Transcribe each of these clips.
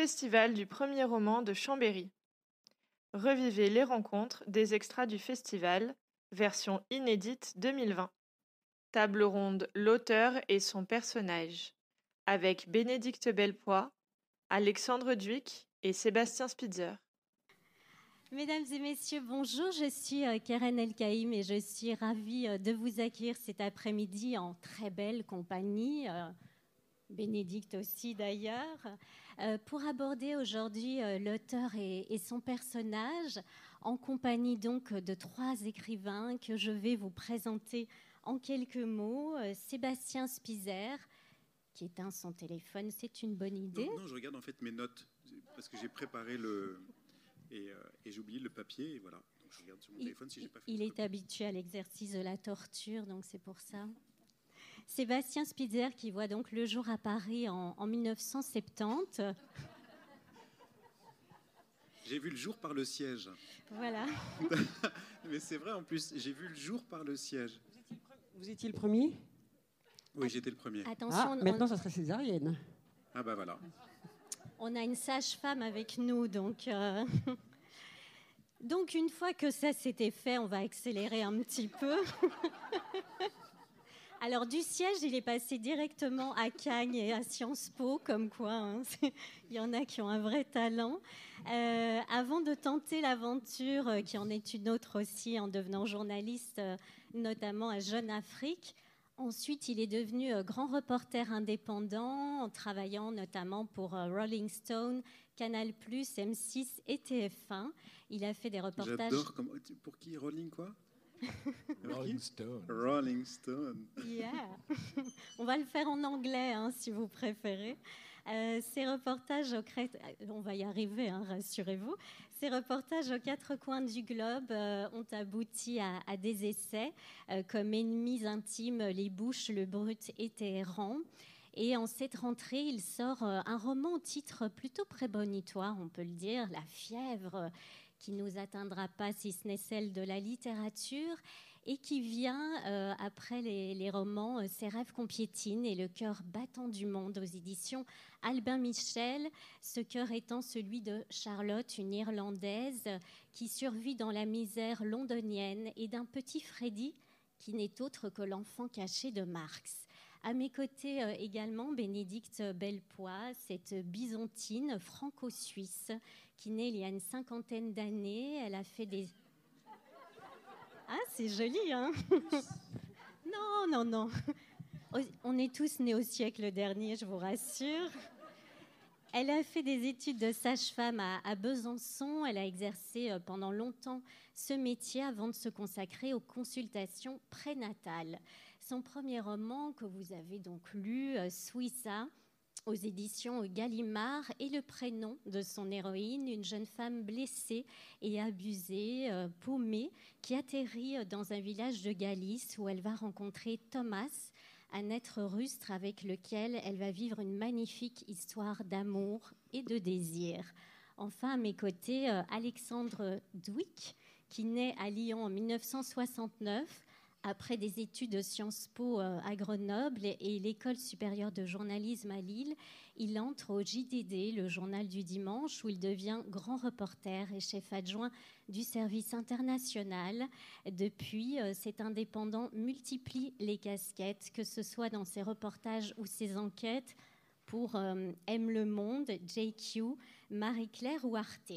Festival du premier roman de Chambéry. Revivez les rencontres des extras du festival, version inédite 2020. Table ronde L'auteur et son personnage, avec Bénédicte Belpois, Alexandre Duic et Sébastien Spitzer. Mesdames et messieurs, bonjour, je suis euh, Karen Elkaïm et je suis ravie euh, de vous accueillir cet après-midi en très belle compagnie. Euh, Bénédicte aussi d'ailleurs, pour aborder aujourd'hui l'auteur et, son personnage, en compagnie donc de trois écrivains que je vais vous présenter en quelques mots. Sébastien Spizer, qui éteint son téléphone, c'est une bonne idée. Non, je regarde en fait mes notes, parce que j'ai préparé le... Et, j'ai oublié le papier, et voilà. Donc je regarde sur mon téléphone si j'ai pas fait Il est habitué à l'exercice de la torture, donc c'est pour ça. Sébastien Spitzer, qui voit donc le jour à Paris en, 1970. J'ai vu le jour par le siège. Voilà. Mais c'est vrai en plus, j'ai vu le jour par le siège. Vous étiez le premier? Oui, j'étais le premier. Attention, ah, maintenant ça serait césarienne. Ah bah voilà. On a une sage-femme avec nous, donc. Euh, donc une fois que ça s'était fait, on va accélérer un petit peu. Alors du siège, il est passé directement à Cagnes et à Sciences Po, comme quoi hein, il y en a qui ont un vrai talent. Euh, avant de tenter l'aventure, euh, qui en est une autre aussi, en devenant journaliste, euh, notamment à Jeune Afrique. Ensuite, il est devenu grand reporter indépendant, en travaillant notamment pour Rolling Stone, Canal+, M6 et TF1. Il a fait des reportages. J'adore. Pour qui Rolling quoi? Rolling Stone. Rolling Stone. Yeah. On va le faire en anglais, hein, si vous préférez. Euh, ces reportages aux euh, on va y arriver, hein, rassurez-vous. Ces reportages aux quatre coins du globe euh, ont abouti à, des essais comme Ennemis intimes, Les Bouches, Le Brut et Téhéran. Et en cette rentrée, il sort un roman au titre plutôt prémonitoire, on peut le dire, La fièvre, qui nous atteindra pas si ce n'est celle de la littérature et qui vient euh, après les, romans euh, Ses rêves qu'on piétine et Le cœur battant du monde aux éditions Albin Michel, ce cœur étant celui de Charlotte, une Irlandaise qui survit dans la misère londonienne et d'un petit Freddy qui n'est autre que l'enfant caché de Marx. À mes côtés euh, également, Bénédicte Bellepoix, cette byzantine franco-suisse qui il y a une cinquantaine d'années. Elle a fait des... Ah, c'est joli, hein Non, non, non. On est tous nés au siècle dernier, je vous rassure. Elle a fait des études de sage-femme à, Besançon. Elle a exercé euh, pendant longtemps ce métier avant de se consacrer aux consultations prénatales. Son premier roman que vous avez donc lu, euh, Suissa, aux éditions Gallimard, est le prénom de son héroïne, une jeune femme blessée et abusée, euh, paumée, qui atterrit dans un village de Galice où elle va rencontrer Thomas, un être rustre avec lequel elle va vivre une magnifique histoire d'amour et de désir. Enfin, à mes côtés, euh, Alexandre Douic, qui naît à Lyon en 1969 après des études de Sciences Po euh, à Grenoble et l'école supérieure de journalisme à Lille, il entre au JDD, le journal du dimanche, où il devient grand reporter et chef adjoint du service international. Depuis, euh, cet indépendant multiplie les casquettes, que ce soit dans ses reportages ou ses enquêtes pour euh, Aime le Monde, JQ, Marie-Claire ou Arte.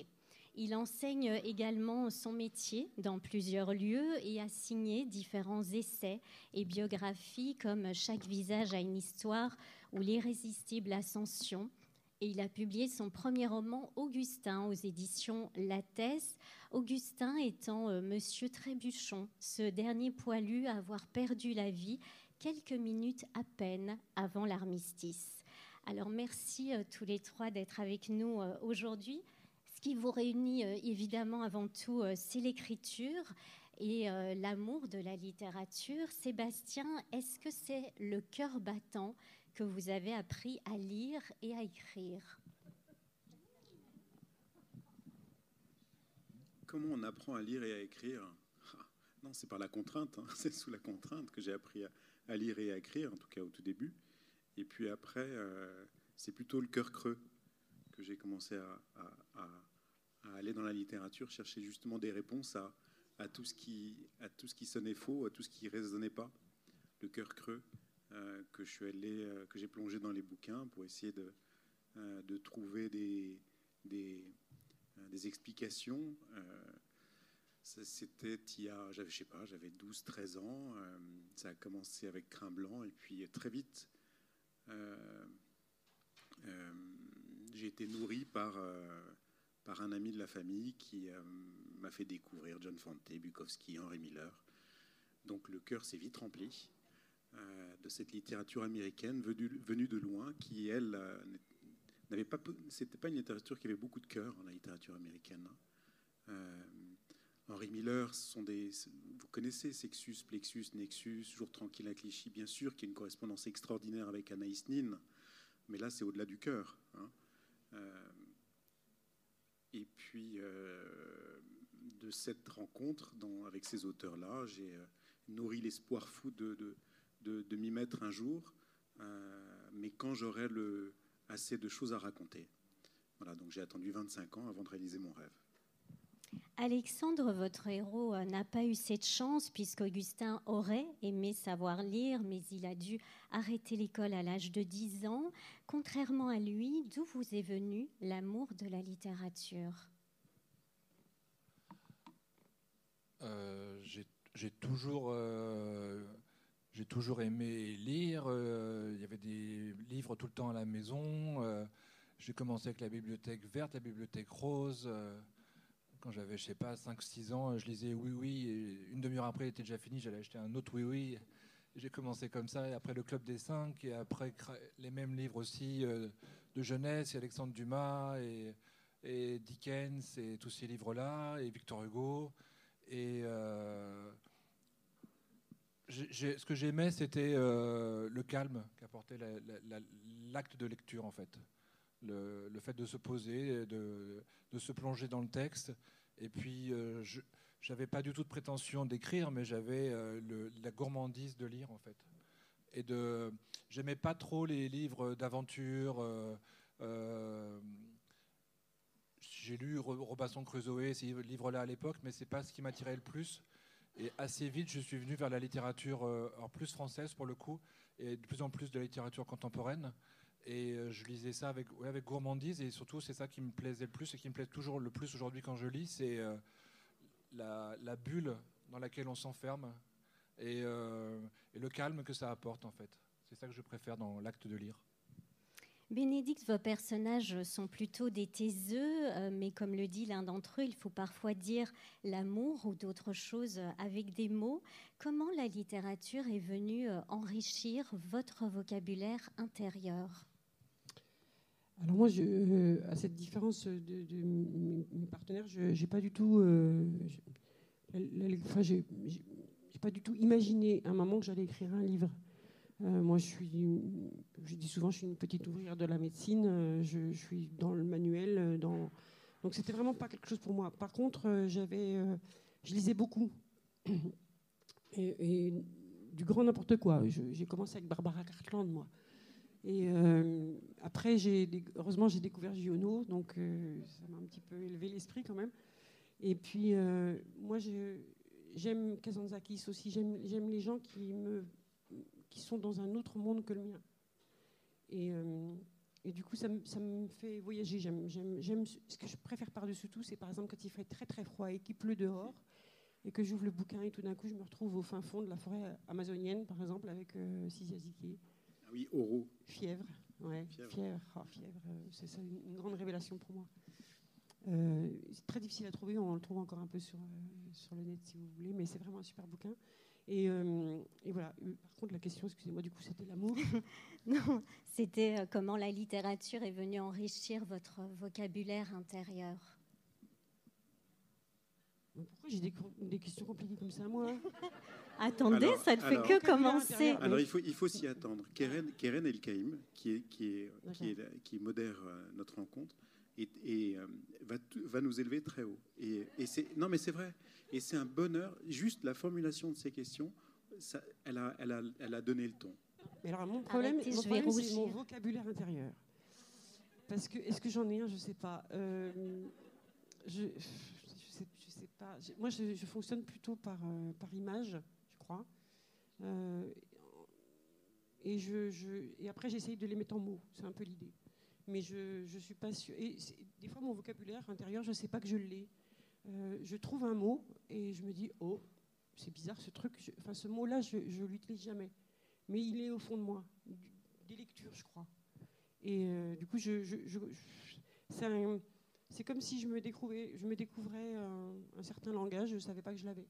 Il enseigne également son métier dans plusieurs lieux et a signé différents essais et biographies comme Chaque visage a une histoire ou L'irrésistible ascension. Et il a publié son premier roman Augustin aux éditions Lattès. Augustin étant euh, Monsieur Trébuchon, ce dernier poilu à avoir perdu la vie quelques minutes à peine avant l'armistice. Alors merci euh, tous les trois d'être avec nous euh, aujourd'hui qui vous réunit euh, évidemment avant tout, euh, c'est l'écriture et euh, l'amour de la littérature. Sébastien, est-ce que c'est le cœur battant que vous avez appris à lire et à écrire? Comment on apprend à lire et à écrire? Ah, Non, c'est par la contrainte. Hein. C'est sous la contrainte que j'ai appris à, lire et à écrire, en tout cas au tout début. Et puis après, c'est plutôt le cœur creux. que j'ai commencé à, aller dans la littérature, chercher justement des réponses à, à, tout ce qui, à tout ce qui sonnait faux, à tout ce qui ne résonnait pas, le cœur creux, euh, que je suis allé, euh, que j'ai plongé dans les bouquins pour essayer de, euh, de trouver des, des, des explications. C'était il y a, je sais pas, j'avais 12-13 ans. ça a commencé avec Crin Blanc et puis très vite, j'ai été nourri par, par un ami de la famille qui m'a fait découvrir John Fante, Bukowski, Henry Miller. Donc le cœur s'est vite rempli. Euh, de cette littérature américaine venue, de loin, qui, elle, euh, n'avait pas. C'était pas une littérature qui avait beaucoup de cœur, la littérature américaine. Hein. Euh, Henri Miller, sont des, vous connaissez Sexus, Plexus, Nexus, Jour tranquille à Clichy, bien sûr, qui est une correspondance extraordinaire avec Anaïs Nin, mais là c'est au-delà du cœur. Hein. Et puis, de cette rencontre avec ces auteurs-là, j'ai nourri l'espoir fou de, m'y mettre un jour, euh, mais quand j'aurai assez de choses à raconter. Voilà, donc j'ai attendu 25 ans avant de réaliser mon rêve. Alexandre, votre héros, euh, n'a pas eu cette chance puisqu'Augustin aurait aimé savoir lire, mais il a dû arrêter l'école à l'âge de 10 ans. Contrairement à lui, d'où vous est venu l'amour de la littérature? Euh, J'ai toujours j'ai toujours aimé lire. Euh, il y avait des livres tout le temps à la maison. Euh, j'ai commencé avec la bibliothèque verte, la bibliothèque rose. Euh, quand j'avais, je sais pas, 5-6 ans, je lisais Oui Oui. Et une demi-heure après, il était déjà fini. J'allais acheter un autre Oui Oui. J'ai commencé comme ça. Et après, le Club des Cinq. Et après, les mêmes livres aussi de jeunesse. Et Alexandre Dumas et, Dickens et tous ces livres-là. Et Victor Hugo. Et ce que j'aimais, c'était euh, le calme qu'apportait l'acte de lecture, en fait. Le, fait de se poser, de, se plonger dans le texte. Et puis, euh, je n'avais pas du tout de prétention d'écrire, mais j'avais euh, la gourmandise de lire, en fait. Et de, j'aimais pas trop les livres d'aventure. j'ai lu Robinson Crusoe, ces livres-là à l'époque, mais c'est pas ce qui m'attirait le plus. Et assez vite, je suis venu vers la littérature euh, plus française pour le coup, et de plus en plus de la littérature contemporaine. Et euh, je lisais ça avec, gourmandise, et surtout c'est ça qui me plaisait le plus et qui me plaît toujours le plus aujourd'hui quand je lis, c'est euh, la, bulle dans laquelle on s'enferme et, et le calme que ça apporte en fait. C'est ça que je préfère dans l'acte de lire. Bénédicte, vos personnages sont plutôt des taiseux, euh, mais comme le dit l'un d'entre eux, il faut parfois dire l'amour ou d'autres choses avec des mots. Comment la littérature est venue euh, enrichir votre vocabulaire intérieur? Alors moi, euh, à cette différence de, mes partenaires, je n'ai pas du tout, enfin, j'ai pas du tout imaginé un moment que j'allais écrire un livre. Euh, moi, je suis, je dis souvent, je suis une petite ouvrière de la médecine. Euh, je, suis dans le manuel, euh, dans... donc c'était vraiment pas quelque chose pour moi. Par contre, j'avais, je lisais beaucoup et, du grand n'importe quoi. J'ai commencé avec Barbara Cartland, moi. Et après, j'ai, heureusement, j'ai découvert Giono, donc ça m'a un petit peu élevé l'esprit quand même. Et puis, moi, j'aime Kazantzakis aussi. J'aime les gens qui sont dans un autre monde que le mien. Et, euh, du coup, ça, me fait voyager. J'aime, ce que je préfère par-dessus tout, c'est par exemple quand il fait très très froid et qu'il pleut dehors, et que j'ouvre le bouquin et tout d'un coup, je me retrouve au fin fond de la forêt amazonienne, par exemple, avec euh, Ah oui, Oro. Fièvre, ouais, fièvre. Fièvre, oh, fièvre euh, c'est ça une, grande révélation pour moi. Euh, c'est très difficile à trouver, on le trouve encore un peu sur, sur le net si vous voulez, mais c'est vraiment un super bouquin. Euh, et, voilà. Euh, par contre, la question, excusez-moi, du coup, c'était l'amour Non, c'était euh, comment la littérature est venue enrichir votre vocabulaire intérieur. Pourquoi j'ai des, questions compliquées comme ça, moi? Attendez, ça ne fait que commencer. Alors, il faut, il faut s'y attendre. Keren, Keren Elkaïm, qui, est, qui, est, qui, est, qui modère notre rencontre, et, va, va, nous élever très haut. Et, et c'est non, mais c'est vrai. Et c'est un bonheur. Juste la formulation de ces questions, ça, elle, a, elle, a, elle, a, donné le ton. Mais alors, mon problème, c'est mon vocabulaire intérieur. Parce que, est-ce que j'en ai un? Je ne sais pas. Euh, je, je, sais, pas. Moi, je, fonctionne plutôt par, euh, par image, Euh, et, je, après, j'essaye de les mettre en mots. C'est un peu l'idée. Mais je ne suis pas sûre. Et des fois, mon vocabulaire intérieur, je ne sais pas que je l'ai. je trouve un mot et je me dis, oh, c'est bizarre ce truc. enfin, ce mot-là, je ne l'utilise jamais. Mais il est au fond de moi. Des lectures, je crois. Et euh, du coup, je, c'est comme si je me découvrais, je me découvrais un, certain langage, je ne savais pas que je l'avais.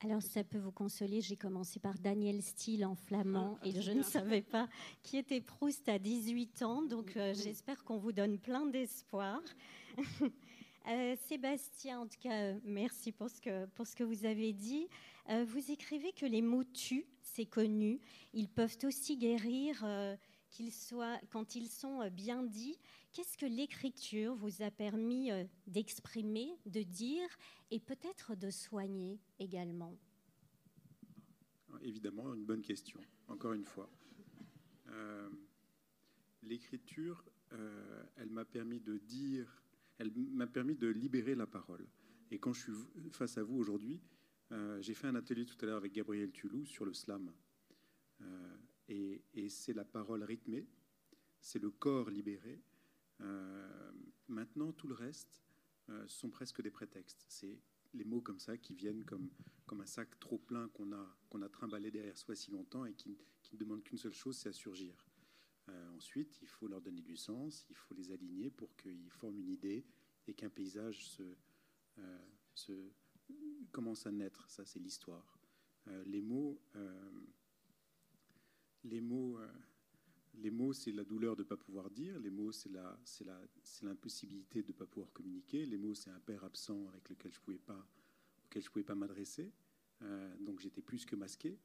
Alors ça peut vous consoler, j'ai commencé par Daniel Steele en flamand ah, et je ne savais pas qui était Proust à 18 ans, donc euh, j'espère qu'on vous donne plein d'espoir. Euh, Sébastien, en tout cas, merci pour ce, que, pour ce que vous avez dit. vous écrivez que les mots tuent, c'est connu, ils peuvent aussi guérir soient, quand ils sont euh, bien dits, qu'est-ce que l'écriture vous a permis euh, d'exprimer, de dire et peut-être de soigner également? Évidemment, une bonne question, encore une fois. Euh, l'écriture, elle m'a permis de dire, elle m'a permis de libérer la parole. Et quand je suis face à vous aujourd'hui, j'ai fait un atelier tout à l'heure avec Gabriel Tulou sur le slam. Et, c'est la parole rythmée, c'est le corps libéré. Euh, maintenant, tout le reste euh, sont presque des prétextes. C'est les mots comme ça qui viennent comme, comme un sac trop plein qu'on a, qu'on a trimballé derrière soi si longtemps et qui, ne demande qu'une seule chose, c'est à surgir. Euh, ensuite, il faut leur donner du sens, il faut les aligner pour qu'ils forment une idée et qu'un paysage se, commence à naître. Ça, c'est l'histoire. les mots les mots, les mots, c'est la douleur de ne pas pouvoir dire. Les mots, c'est l'impossibilité de ne pas pouvoir communiquer. Les mots, c'est un père absent avec lequel je pouvais pas, auquel je pouvais pas m'adresser. Euh, donc j'étais plus que masqué.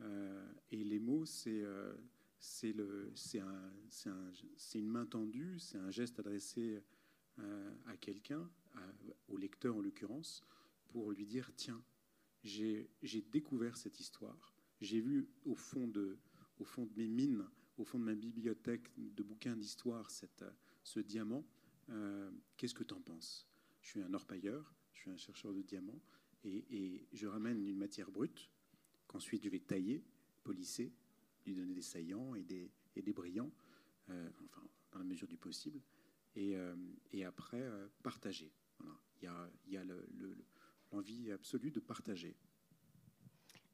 Euh, et les mots, c'est c'est un, un, une main tendue, c'est un geste adressé à quelqu'un, au lecteur en l'occurrence, pour lui dire tiens, j'ai découvert cette histoire j'ai vu au fond, de, au fond de mes mines, au fond de ma bibliothèque de bouquins d'histoire, ce diamant. Euh, qu'est-ce que tu en penses? Je suis un orpailleur, je suis un chercheur de diamants, et, je ramène une matière brute qu'ensuite je vais tailler, polisser, lui donner des saillants et des, et des brillants, euh, enfin, dans la mesure du possible, et, euh, et après partager. Voilà. Il y a l'envie absolue de partager.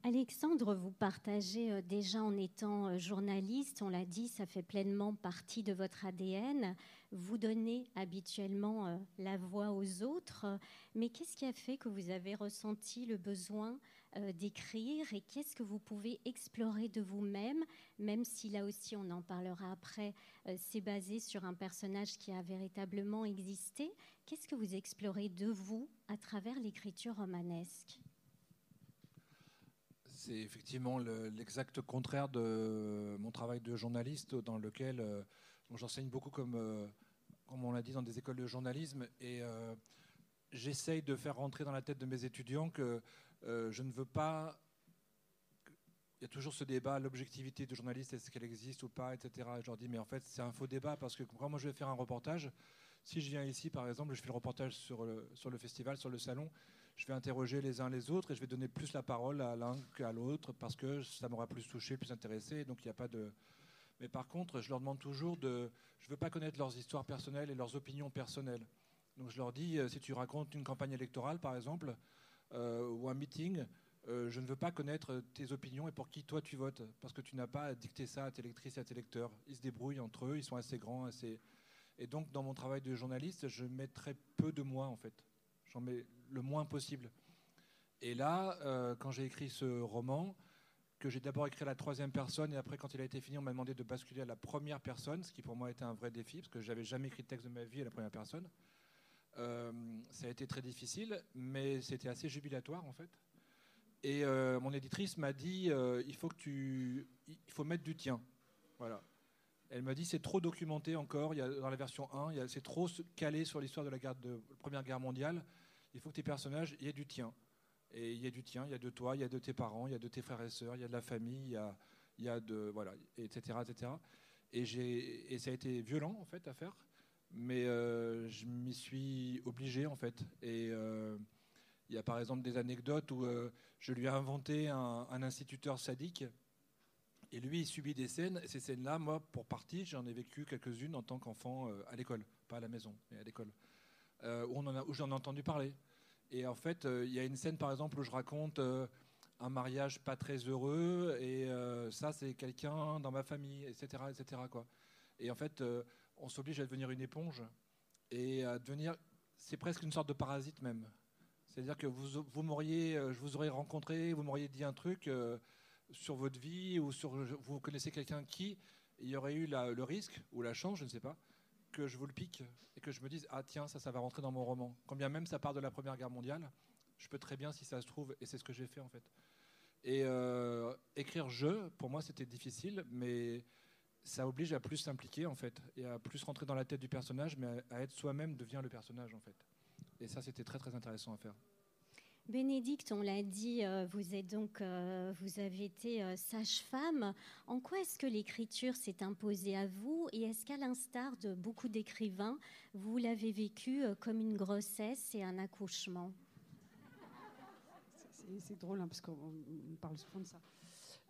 Alexandre, vous partagez euh, déjà en étant euh, journaliste, on l'a dit, ça fait pleinement partie de votre ADN. Vous donnez habituellement euh, la voix aux autres, mais qu'est-ce qui a fait que vous avez ressenti le besoin d'écrire et qu'est-ce que vous pouvez explorer de vous-même, même si là aussi on en parlera après, c'est basé sur un personnage qui a véritablement existé. Qu'est-ce que vous explorez de vous à travers l'écriture romanesque? C'est effectivement l'exact contraire de mon travail de journaliste, dans lequel euh, j'enseigne beaucoup comme, euh, comme on l'a dit dans des écoles de journalisme, et euh, j'essaye de faire rentrer dans la tête de mes étudiants que je ne veux pas il y a toujours ce débat, l'objectivité du journaliste, est-ce qu'elle existe ou pas, etc. je leur dis, mais en fait, c'est un faux débat parce que quand moi je vais faire un reportage, si je viens ici, par exemple, je fais le reportage sur le, sur le festival, sur le salon, je vais interroger les uns les autres et je vais donner plus la parole à l'un qu'à l'autre parce que ça m'aura plus touché, plus intéressé. Donc il n'y a pas de. Mais par contre, je leur demande toujours de. Je ne veux pas connaître leurs histoires personnelles et leurs opinions personnelles. Donc je leur dis, euh, si tu racontes une campagne électorale, par exemple, euh, ou un meeting, euh, je ne veux pas connaître tes opinions et pour qui toi tu votes, parce que tu n'as pas à dicter ça à tes lectrices et à tes lecteurs. Ils se débrouillent entre eux, ils sont assez grands, assez. Et donc dans mon travail de journaliste, je mets très peu de moi en fait. J'en mets le moins possible. Et là, euh, quand j'ai écrit ce roman, que j'ai d'abord écrit à la troisième personne, et après, quand il a été fini, on m'a demandé de basculer à la première personne, ce qui pour moi était un vrai défi, parce que j'avais jamais écrit de texte de ma vie à la première personne. Euh, ça a été très difficile, mais c'était assez jubilatoire en fait. Et euh, mon éditrice m'a dit il faut que tu, il faut mettre du tien. Voilà. Elle m'a dit c'est trop documenté encore. Il y a, dans la version 1, c'est trop calé sur l'histoire de la, guerre de, Première Guerre mondiale. Il faut que tes personnages, il y ait du tien. Et il y a du tien, il y a de toi, il y a de tes parents, il y a de tes frères et sœurs, il y a de la famille, il y a, de voilà, etc., etc. Et, et ça a été violent en fait à faire, mais euh, je m'y suis obligé en fait. Et euh, il y a par exemple des anecdotes où euh, je lui ai inventé un, instituteur sadique. Et lui, il subit des scènes. Et ces scènes-là, moi, pour partie, j'en ai vécu quelques-unes en tant qu'enfant à l'école. Pas à la maison, mais à l'école. Où, où j'en ai entendu parler. Et en fait, il y a une scène, par exemple, où je raconte un mariage pas très heureux et euh, ça c'est quelqu'un dans ma famille, etc., etc. Et en fait, euh, on s'oblige à devenir une éponge et à devenir, c'est presque une sorte de parasite même. C'est-à-dire que vous, vous m'auriez, euh, je vous aurais rencontré, vous m'auriez dit un truc sur votre vie ou sur, vous connaissez quelqu'un qui, il y aurait eu le risque ou la chance, je ne sais pas, que je vous le pique et que je me dise ah tiens ça ça va rentrer dans mon roman. Quand bien même ça part de la Première Guerre mondiale, je peux très bien si ça se trouve et c'est ce que j'ai fait en fait. Et euh, écrire je, pour moi, c'était difficile, mais ça oblige à plus s'impliquer, en fait, et à plus rentrer dans la tête du personnage, mais à, être soi-même devient le personnage, en fait. Et ça, c'était très, très intéressant à faire. Bénédicte, on l'a dit, euh, vous, êtes donc, euh, vous avez été sage-femme. En quoi est-ce que l'écriture s'est imposée à vous Et est-ce qu'à l'instar de beaucoup d'écrivains, vous l'avez vécu comme une grossesse et un accouchement? C'est drôle hein, parce qu'on parle souvent de ça.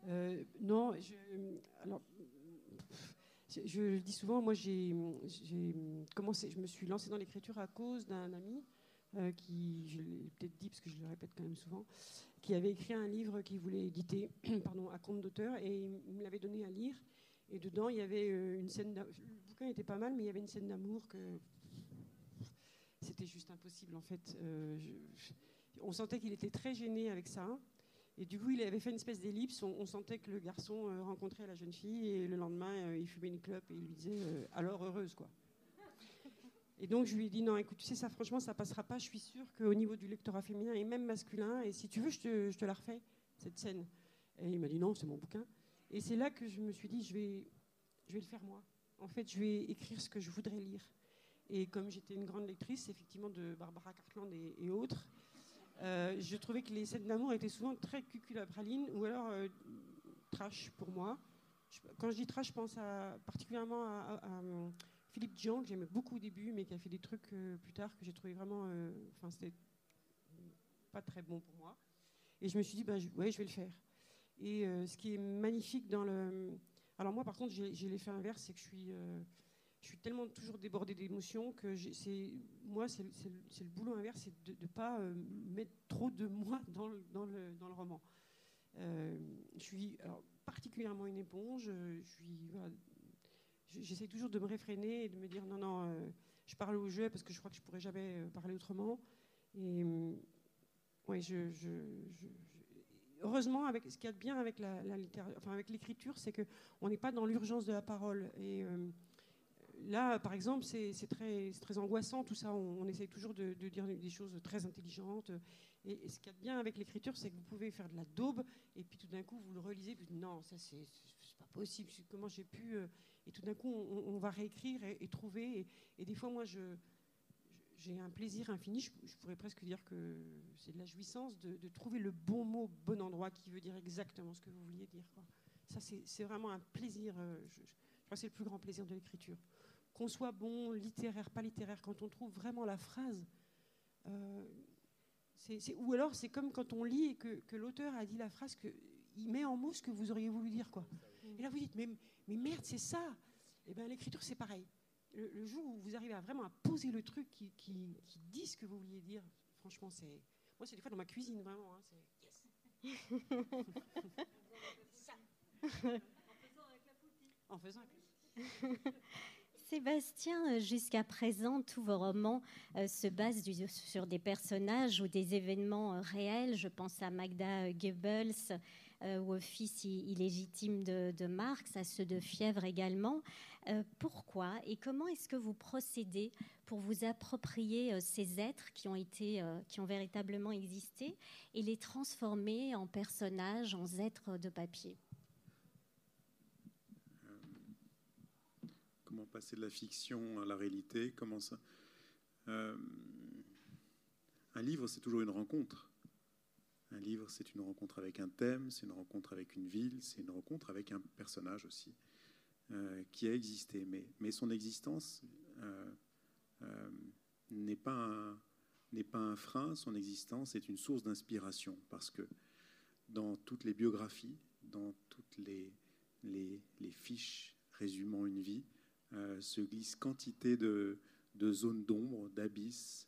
Euh, non, je, alors, je, le dis souvent, moi j'ai commencé, je me suis lancée dans l'écriture à cause d'un ami euh, qui, je l'ai peut-être dit parce que je le répète quand même souvent, qui avait écrit un livre qu'il voulait éditer pardon, à compte d'auteur et il me l'avait donné à lire. Et dedans, il y avait euh, une scène. Le bouquin était pas mal, mais il y avait une scène d'amour que c'était juste impossible en fait. Je, on sentait qu'il était très gêné avec ça. Et du coup, il avait fait une espèce d'ellipse. On, sentait que le garçon euh, rencontrait la jeune fille et le lendemain, euh, il fumait une clope et il lui disait euh, alors heureuse quoi. Et donc je lui ai dit non, écoute, tu sais ça, franchement, ça passera pas. Je suis sûre qu'au niveau du lectorat féminin et même masculin, et si tu veux, je te, je te la refais cette scène. Et il m'a dit non, c'est mon bouquin. Et c'est là que je me suis dit je vais, je vais le faire moi. En fait, je vais écrire ce que je voudrais lire. Et comme j'étais une grande lectrice, effectivement, de Barbara Cartland et autres, euh, je trouvais que les scènes d'amour étaient souvent très cuculapraline ou alors euh, trash pour moi. quand je dis trash, je pense particulièrement à, Philippe Dian, que j'aimais beaucoup au début, mais qui a fait des trucs plus tard que j'ai trouvé vraiment. Enfin, c'était pas très bon pour moi. Et je me suis dit, bah, ouais, je vais le faire. Et ce qui est magnifique dans le. Alors, moi, par contre, j'ai l'effet inverse, c'est que je suis je suis tellement toujours débordée d'émotions que c'est moi c'est le, boulot inverse c'est de ne pas euh, mettre trop de moi dans le, dans le, dans le roman euh, je suis particulièrement une éponge je suis j'essaie toujours de me réfréner et de me dire non non euh, je parle au jeu parce que je crois que je pourrais jamais parler autrement et ouais je, heureusement, avec ce qu'il y a de bien avec la, enfin avec l'écriture, c'est que on n'est pas dans l'urgence de la parole. Et là, par exemple, c'est très, très, angoissant, tout ça. On, essaye toujours de, dire des choses très intelligentes. Et, ce qu'il y a de bien avec l'écriture, c'est que vous pouvez faire de la daube, et puis tout d'un coup, vous le relisez, puis non, ça, c'est pas possible. Comment j'ai pu. Euh, et tout d'un coup, on, va réécrire et, trouver. Et, des fois, moi, je. J'ai un plaisir infini, je, pourrais presque dire que c'est de la jouissance de, trouver le bon mot, bon endroit qui veut dire exactement ce que vous vouliez dire. Ça, c'est vraiment un plaisir. Euh, je crois que c'est le plus grand plaisir de l'écriture qu'on soit bon, littéraire, pas littéraire, quand on trouve vraiment la phrase. Euh, ou alors c'est comme quand on lit et que, l'auteur a dit la phrase, qu'il met en mots ce que vous auriez voulu dire. Quoi. Et là vous dites, mais, mais merde, c'est ça. Et eh bien l'écriture c'est pareil. Le, jour où vous arrivez à vraiment à poser le truc qui, qui, dit ce que vous vouliez dire, franchement c'est... Moi c'est des fois dans ma cuisine vraiment. Hein, c'est yes. en faisant avec la Sébastien, euh, jusqu'à présent, tous vos romans euh, se basent sur des personnages ou des événements euh, réels. Je pense à Magda Goebbels ou au fils illégitime de, Marx, à ceux de Fièvre également. pourquoi et comment est-ce que vous procédez pour vous approprier ces êtres qui ont, été, qui ont véritablement existé et les transformer en personnages, en êtres de papier? Comment passer de la fiction à la réalité, comment ça? Euh, un livre, c'est toujours une rencontre. Un livre, c'est une rencontre avec un thème, c'est une rencontre avec une ville, c'est une rencontre avec un personnage aussi. qui a existé. Mais, son existence n'est pas un n'est pas un frein, son existence est une source d'inspiration, parce que dans toutes les biographies, dans toutes les, fiches résumant une vie, euh, se glisse quantité de, de zones d'ombre, d'abysses,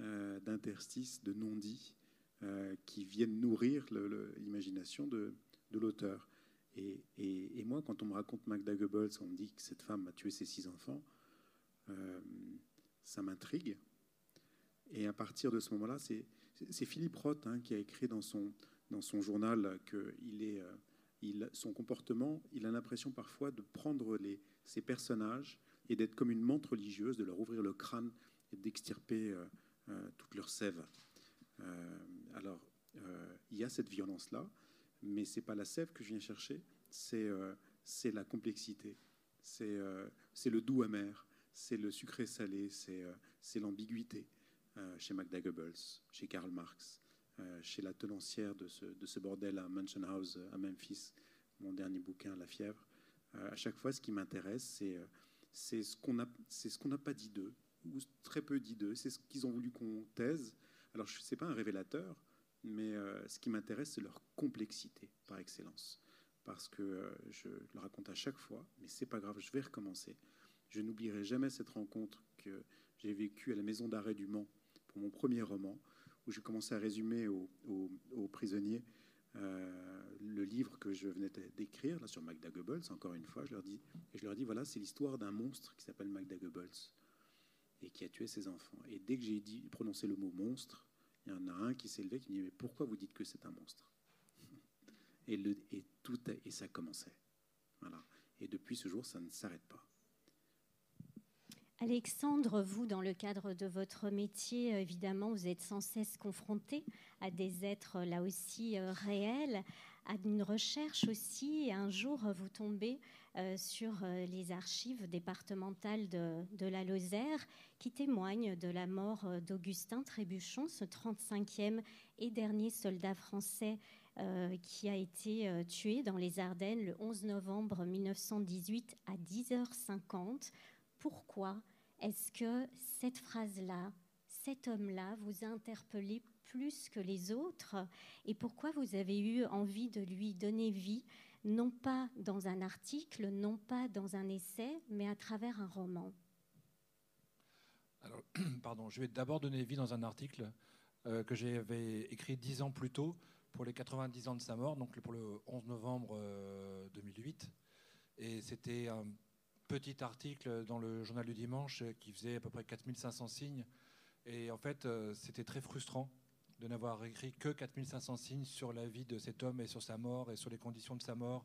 euh, d'interstices, de non-dits, euh, qui viennent nourrir l'imagination de, l'auteur. Et, moi, quand on me raconte Magda Goebbels, on me dit que cette femme a tué ses six enfants, ça m'intrigue. Et à partir de ce moment-là, c'est Philippe Roth hein, qui a écrit dans son, journal que est, euh, son comportement, il a l'impression parfois de prendre les, ces personnages et d'être comme une menthe religieuse, de leur ouvrir le crâne et d'extirper euh, euh, toute leur sève. Alors, il y a cette violence-là, mais c'est pas la sève que je viens chercher, c'est c'est la complexité, c'est le doux amer, c'est le sucré salé, c'est l'ambiguïté. Euh, chez Magda chez Karl Marx, euh, chez la tenancière de ce, de ce, bordel à Mansion House à Memphis, mon dernier bouquin, La fièvre. Euh, à chaque fois, ce qui m'intéresse, c'est ce qu'on n'a pas dit d'eux, ou très peu dit d'eux, c'est ce qu'ils ont voulu qu'on taise. Alors, ce n'est pas un révélateur, mais ce qui m'intéresse, c'est leur complexité par excellence. Parce que je le raconte à chaque fois, mais c'est pas grave, je vais recommencer. Je n'oublierai jamais cette rencontre que j'ai vécue à la maison d'arrêt du Mans mon premier roman, où j'ai commencé à résumer aux, prisonniers euh, le livre que je venais d'écrire là sur Magda Goebbels. Encore une fois, je leur dis et je leur dis voilà, c'est l'histoire d'un monstre qui s'appelle Magda Goebbels et qui a tué ses enfants. Et dès que j'ai prononcé le mot monstre, il y en a un qui s'est levé qui dit mais pourquoi vous dites que c'est un monstre et, le, tout et ça commençait. Voilà. Et depuis ce jour, ça ne s'arrête pas. Alexandre, vous, dans le cadre de votre métier, évidemment, vous êtes sans cesse confronté à des êtres là aussi euh, réels, à une recherche aussi. un jour, vous tombez euh, sur les archives départementales de, la Lozère qui témoignent de la mort d'Augustin Trébuchon, ce 35e et dernier soldat français qui a été tué dans les Ardennes le 11 novembre 1918 à 10h50 pourquoi est-ce que cette phrase-là, cet homme-là vous a interpellé plus que les autres et pourquoi vous avez eu envie de lui donner vie, non pas dans un article, non pas dans un essai, mais à travers un roman Alors, pardon, je vais d'abord donner vie dans un article euh, que j'avais écrit dix ans plus tôt pour les 90 ans de sa mort, donc pour le 11 novembre 2008. Euh, et c'était un petit article dans le journal du dimanche qui faisait à peu près 4500 signes. Et en fait, euh, c'était très frustrant de n'avoir écrit que 4500 signes sur la vie de cet homme et sur sa mort et sur les conditions de sa mort,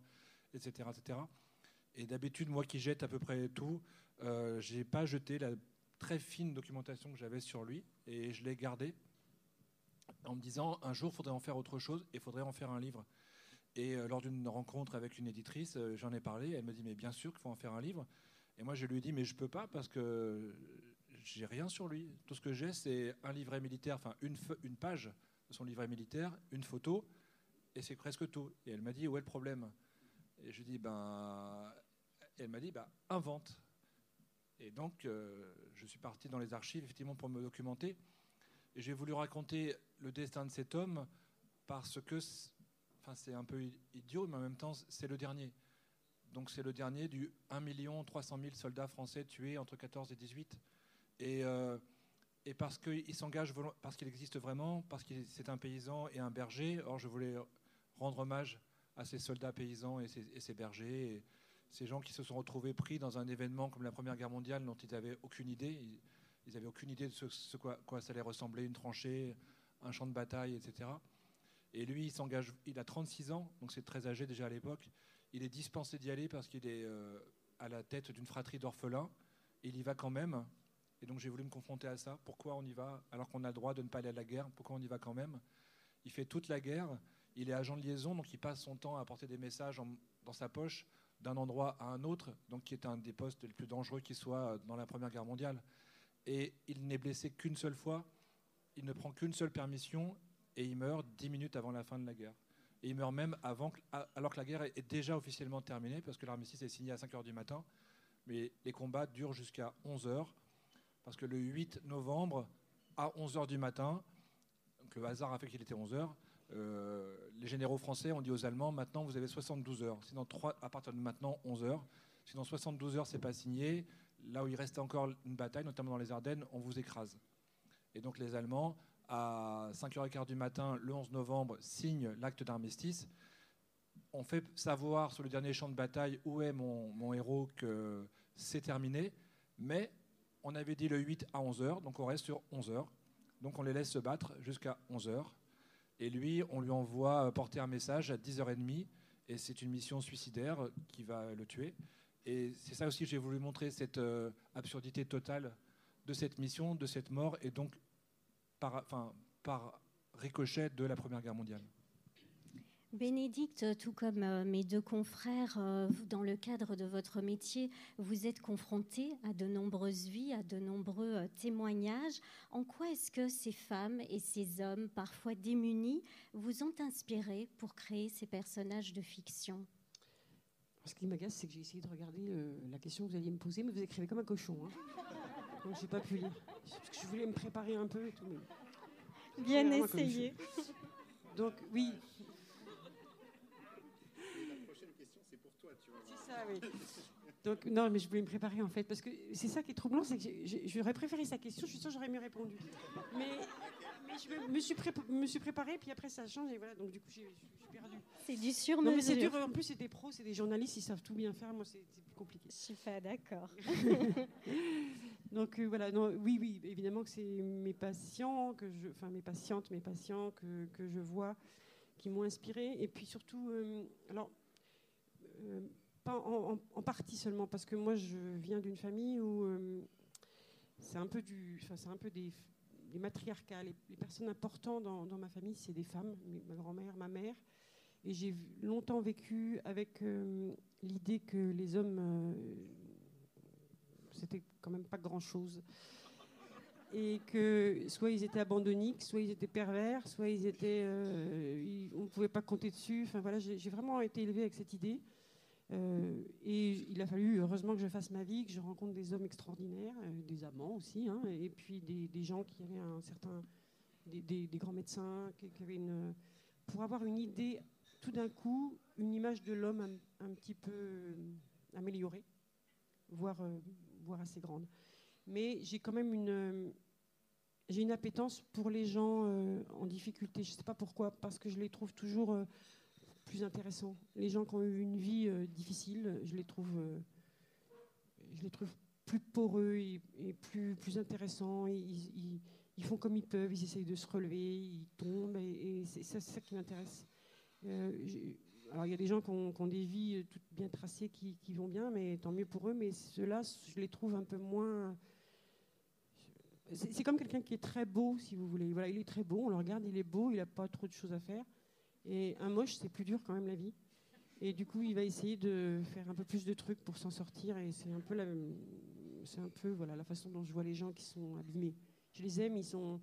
etc. etc. Et d'habitude, moi qui jette à peu près tout, euh, je n'ai pas jeté la très fine documentation que j'avais sur lui et je l'ai gardée en me disant un jour, il faudrait en faire autre chose et il faudrait en faire un livre. Et euh, lors d'une rencontre avec une éditrice, euh, j'en ai parlé. Elle me dit mais bien sûr qu'il faut en faire un livre. Et moi je lui ai dit mais je peux pas parce que j'ai rien sur lui. Tout ce que j'ai c'est un livret militaire, enfin une, une page de son livret militaire, une photo, et c'est presque tout. Et elle m'a dit où est le problème? Et je dis ben, elle m'a dit ben invente. Et donc euh, je suis parti dans les archives effectivement pour me documenter. Et j'ai voulu raconter le destin de cet homme parce que enfin c'est un peu idiot, mais en même temps c'est le dernier. Donc c'est le dernier du 1 300 000 soldats français tués entre 14 et 18. Et, euh, et parce qu'il s'engage, parce qu'il existe vraiment, parce que c'est un paysan et un berger. Or je voulais rendre hommage à ces soldats paysans et ces, bergers, et ces gens qui se sont retrouvés pris dans un événement comme la Première Guerre mondiale dont ils n'avaient aucune idée. Ils n'avaient aucune idée de ce, quoi, quoi ça allait ressembler, une tranchée, un champ de bataille, etc. Et lui, il s'engage, il a 36 ans, donc c'est très âgé déjà à l'époque. Il est dispensé d'y aller parce qu'il est euh, à la tête d'une fratrie d'orphelins. Il y va quand même. Et donc j'ai voulu me confronter à ça. Pourquoi on y va alors qu'on a le droit de ne pas aller à la guerre? Pourquoi on y va quand même? Il fait toute la guerre. Il est agent de liaison, donc il passe son temps à apporter des messages dans sa poche d'un endroit à un autre, donc qui est un des postes les plus dangereux qui soit dans la Première Guerre mondiale. Et il n'est blessé qu'une seule fois. Il ne prend qu'une seule permission et il meurt dix minutes avant la fin de la guerre. Et il meurt même avant, alors que la guerre est déjà officiellement terminée, parce que l'armistice est signé à 5 h du matin. Mais les combats durent jusqu'à 11 h, parce que le 8 novembre, à 11 h du matin, donc le hasard a fait qu'il était 11 h, euh, les généraux français ont dit aux Allemands maintenant vous avez 72 heures. Sinon, 3, à partir de maintenant, 11 heures. Sinon, 72 heures, c'est pas signé. Là où il reste encore une bataille, notamment dans les Ardennes, on vous écrase. Et donc les Allemands, à 5h15 du matin, le 11 novembre, signent l'acte d'armistice. On fait savoir sur le dernier champ de bataille où est mon, mon héros que c'est terminé, mais on avait dit le 8 à 11h, donc on reste sur 11h. Donc on les laisse se battre jusqu'à 11h. Et lui, on lui envoie porter un message à 10h30, et c'est une mission suicidaire qui va le tuer. Et c'est ça aussi que j'ai voulu montrer, cette euh, absurdité totale de cette mission, de cette mort, et donc par, enfin, par ricochet de la Première Guerre mondiale. Bénédicte, tout comme euh, mes deux confrères, euh, dans le cadre de votre métier, vous êtes confronté à de nombreuses vies, à de nombreux euh, témoignages. En quoi est-ce que ces femmes et ces hommes, parfois démunis, vous ont inspiré pour créer ces personnages de fiction? Ce qui m'agace, c'est que j'ai essayé de regarder la question que vous alliez me poser, mais vous écrivez comme un cochon. Hein. Donc j'ai pas pu lire. Parce que je voulais me préparer un peu et tout. Bien essayé. Donc oui, Donc, non, mais je voulais me préparer en fait, parce que c'est ça qui est troublant, c'est que j'aurais préféré sa question, je suis sûre que j'aurais mieux répondu. Mais, je me, suis me suis préparée, puis après ça change, et voilà, donc du coup, je suis perdue. C'est du sur mesure. c'est dur, en plus, c'est des pros, c'est des journalistes, ils savent tout bien faire, moi, c'est plus compliqué. Je suis pas d'accord. donc euh, voilà, non, oui, oui, évidemment que c'est mes patients, que je, enfin mes patientes, mes patients que, que je vois, qui m'ont inspiré, et puis surtout, euh, alors. Euh, pas en, partie seulement, parce que moi je viens d'une famille où euh, c'est un peu, des, des matriarcats. Les, personnes importantes dans, ma famille, c'est des femmes, ma grand-mère, ma mère. Et j'ai longtemps vécu avec euh, l'idée que les hommes, euh, c'était quand même pas grand-chose. Et que soit ils étaient abandonniques, soit ils étaient pervers, soit ils étaient, on ne pouvait pas compter dessus. Enfin voilà, j'ai vraiment été élevée avec cette idée. Euh, et il a fallu, heureusement, que je fasse ma vie, que je rencontre des hommes extraordinaires, euh, des amants aussi, hein, et puis des, gens qui avaient un certain. des, grands médecins, pour avoir une idée, tout d'un coup, une image de l'homme un, petit peu euh, améliorée, voire, voire assez grande. Mais j'ai quand même une. j'ai une appétence pour les gens en difficulté. Je ne sais pas pourquoi, parce que je les trouve toujours plus intéressants. Les gens qui ont eu une vie euh, difficile, je les trouve, euh, je les trouve plus poreux et, plus, plus intéressants. Ils, font comme ils peuvent, ils essayent de se relever, ils tombent, et, c'est ça, qui m'intéresse. Euh, alors il y a des gens qui ont, des vies toutes bien tracées qui, qui, vont bien, mais tant mieux pour eux. Mais ceux-là, je les trouve un peu moins. C'est comme quelqu'un qui est très beau, si vous voulez. Voilà, il est très beau, on le regarde, il est beau, il n'a pas trop de choses à faire. Et un moche, c'est plus dur quand même la vie. Et du coup, il va essayer de faire un peu plus de trucs pour s'en sortir. Et c'est un peu la, c'est un peu voilà la façon dont je vois les gens qui sont abîmés. Je les aime, ils sont,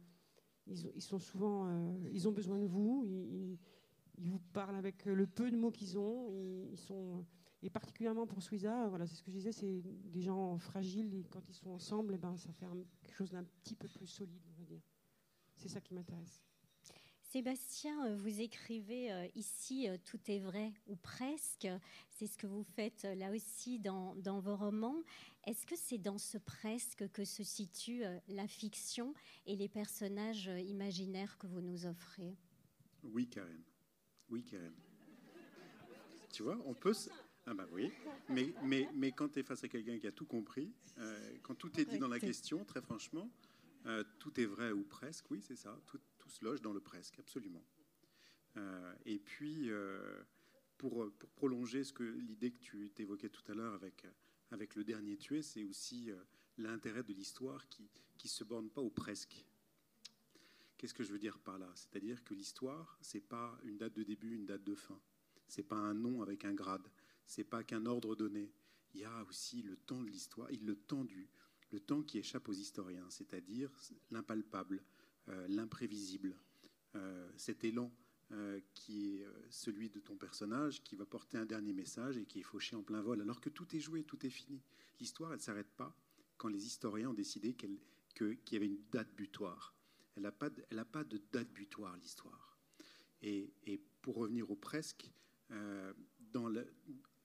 ils, sont souvent, euh, ils ont besoin de vous. Ils, vous parlent avec le peu de mots qu'ils ont. Ils, sont et particulièrement pour Suiza, voilà, c'est ce que je disais, c'est des gens fragiles et quand ils sont ensemble, eh ben, ça fait quelque chose d'un petit peu plus solide, on va dire. C'est ça qui m'intéresse. Sébastien, euh, vous écrivez euh, ici euh, Tout est vrai ou presque. C'est ce que vous faites là aussi dans, vos romans. Est-ce que c'est dans ce presque que se situe la fiction et les personnages imaginaires que vous nous offrez? Oui, Karen. Oui, Karen. Tu vois, on peut. Ah bah oui, mais, mais, mais quand tu es face à quelqu'un qui a tout compris, quand tout est dit dans la question, très franchement, tout est vrai ou presque, oui, c'est ça. Tout, se loge dans le presque, absolument. Euh, et puis, euh, pour, prolonger l'idée que tu évoquais tout à l'heure avec, avec le dernier tué, c'est aussi euh, l'intérêt de l'histoire qui ne se borne pas au presque. Qu'est-ce que je veux dire par là? C'est-à-dire que l'histoire, c'est pas une date de début, une date de fin. C'est pas un nom avec un grade. C'est pas qu'un ordre donné. Il y a aussi le temps de l'histoire, le temps du, le temps qui échappe aux historiens, c'est-à-dire l'impalpable, euh, l'imprévisible, euh, cet élan euh, qui est euh, celui de ton personnage, qui va porter un dernier message et qui est fauché en plein vol, alors que tout est joué, tout est fini. L'histoire, elle ne s'arrête pas quand les historiens ont décidé qu'il y avait une date butoir. Elle n'a pas, pas de date butoir, l'histoire. Et, pour revenir au presque, euh, dans le,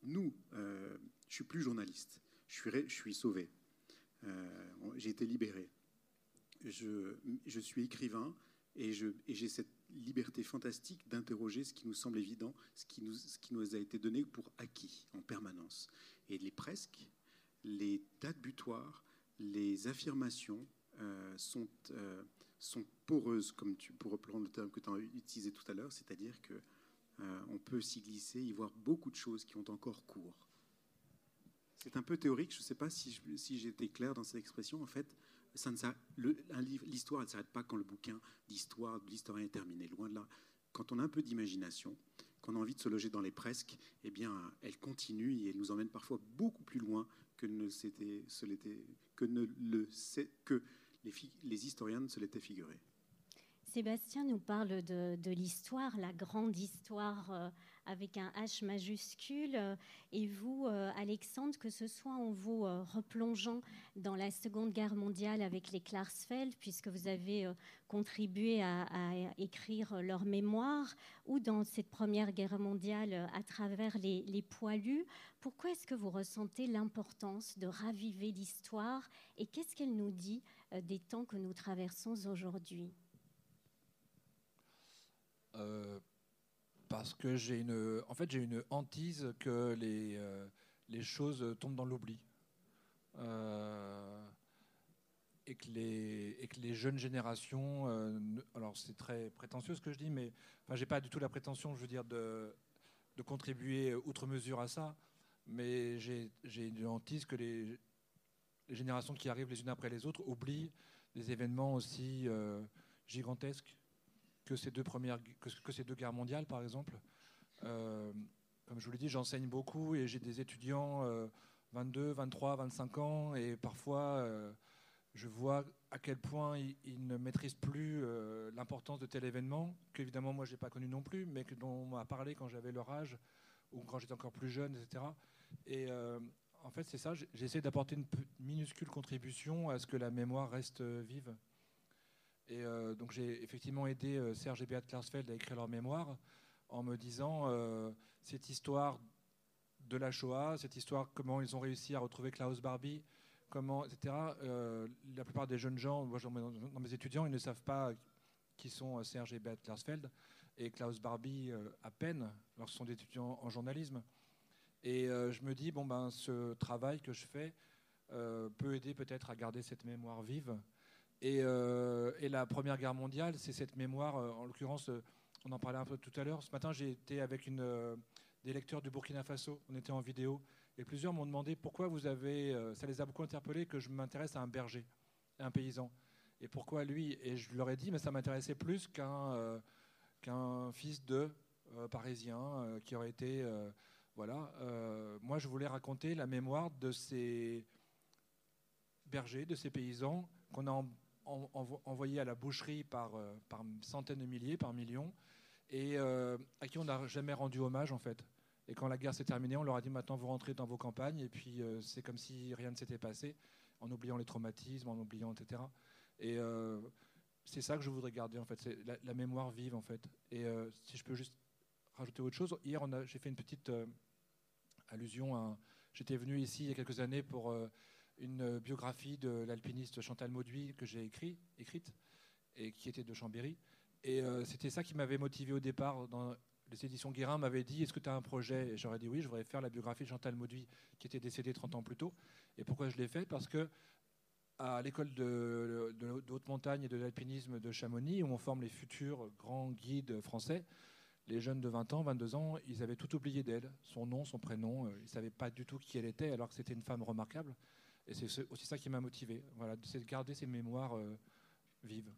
nous, euh, je suis plus journaliste, je suis sauvé, j'ai été libéré. Je, suis écrivain et j'ai cette liberté fantastique d'interroger ce qui nous semble évident, ce qui, nous, a été donné pour acquis en permanence. Et les presque, les dates butoirs, les affirmations euh, sont, euh, sont poreuses, comme tu, pour reprendre le terme que tu as utilisé tout à l'heure, c'est-à-dire que euh, on peut s'y glisser, y voir beaucoup de choses qui ont encore cours. C'est un peu théorique, je ne sais pas si, si j'ai été clair dans cette expression. En fait, l'histoire, ne s'arrête pas quand le bouquin d'histoire de l'historien est terminé. Loin de là. Quand on a un peu d'imagination, qu'on a envie de se loger dans les presques, eh bien, elle continue et elle nous emmène parfois beaucoup plus loin que ne, que, ne le, que les, les historiens ne se l'étaient figuré. Sébastien nous parle de, de l'histoire, la grande histoire euh, avec un H majuscule. Et vous, euh, Alexandre, que ce soit en vous euh, replongeant dans la Seconde Guerre mondiale avec les Klarsfeld, puisque vous avez euh, contribué à, écrire leur mémoire, ou dans cette Première Guerre mondiale à travers les, les poilus, pourquoi est-ce que vous ressentez l'importance de raviver l'histoire et qu'est-ce qu'elle nous dit des temps que nous traversons aujourd'hui? Parce que j'ai une, en fait, j'ai une hantise que les, euh, les choses tombent dans l'oubli. Euh, et, que les, et que les jeunes générations, euh, alors c'est très prétentieux ce que je dis, mais enfin, j'ai pas du tout la prétention, je veux dire, de, de contribuer outre mesure à ça, mais j'ai, une hantise que les, les, générations qui arrivent les unes après les autres oublient des événements aussi gigantesques que ces deux, premières, que, ces deux guerres mondiales, par exemple. Euh, comme je vous l'ai dit, j'enseigne beaucoup et j'ai des étudiants 22, 23, 25 ans et parfois euh, je vois à quel point ils, ne maîtrisent plus euh, l'importance de tel événement, qu'évidemment moi je n'ai pas connu non plus, mais dont on m'a parlé quand j'avais leur âge ou quand j'étais encore plus jeune, etc. Et en fait c'est ça, j'essaie d'apporter une minuscule contribution à ce que la mémoire reste vive. Et euh, donc j'ai effectivement aidé euh, Serge et Beat Klarsfeld à écrire leur mémoire en me disant euh, cette histoire de la Shoah, cette histoire, comment ils ont réussi à retrouver Klaus Barbie, comment, etc. la plupart des jeunes gens, moi, dans mes étudiants, ils ne savent pas qui sont Serge et Beat Klarsfeld et Klaus Barbie à peine, lorsqu'ils sont des étudiants en journalisme. Et je me dis, bon, ben, ce travail que je fais peut aider peut-être à garder cette mémoire vive euh, et, la Première Guerre mondiale, c'est cette mémoire, euh, en l'occurrence, euh, on en parlait un peu tout à l'heure. Ce matin, j'ai été avec des lecteurs du Burkina Faso, on était en vidéo, et plusieurs m'ont demandé pourquoi vous avez, ça les a beaucoup interpellés, que je m'intéresse à un berger, un paysan. Et pourquoi lui Et je leur ai dit, mais ça m'intéressait plus qu'un fils de parisien qui aurait été... voilà, moi je voulais raconter la mémoire de ces bergers, de ces paysans qu'on a envoyés à la boucherie par, euh, par centaines de milliers, par millions, et euh, à qui on n'a jamais rendu hommage en fait. Et quand la guerre s'est terminée, on leur a dit maintenant vous rentrez dans vos campagnes, et puis euh, c'est comme si rien ne s'était passé, en oubliant les traumatismes, en oubliant, etc. Et c'est ça que je voudrais garder en fait, c'est la, mémoire vive en fait. Et si je peux juste rajouter autre chose, hier j'ai fait une petite allusion à. J'étais venu ici il y a quelques années pour une biographie de l'alpiniste Chantal Mauduit que j'ai écrit, écrite et qui était de Chambéry. Et euh, c'était ça qui m'avait motivé au départ. Les éditions Guérin m'avait dit Est-ce que tu as un projet? Et j'aurais dit Oui, je voudrais faire la biographie de Chantal Mauduit qui était décédée 30 ans plus tôt. Et pourquoi je l'ai fait? Parce que à l'école de, de, haute montagne et de l'alpinisme de Chamonix, où on forme les futurs grands guides français, les jeunes de 20 ans, 22 ans, ils avaient tout oublié d'elle, son nom, son prénom, euh, ils ne savaient pas du tout qui elle était, alors que c'était une femme remarquable. Et c'est aussi ça qui m'a motivé, voilà, c'est de garder ces mémoires euh, vives.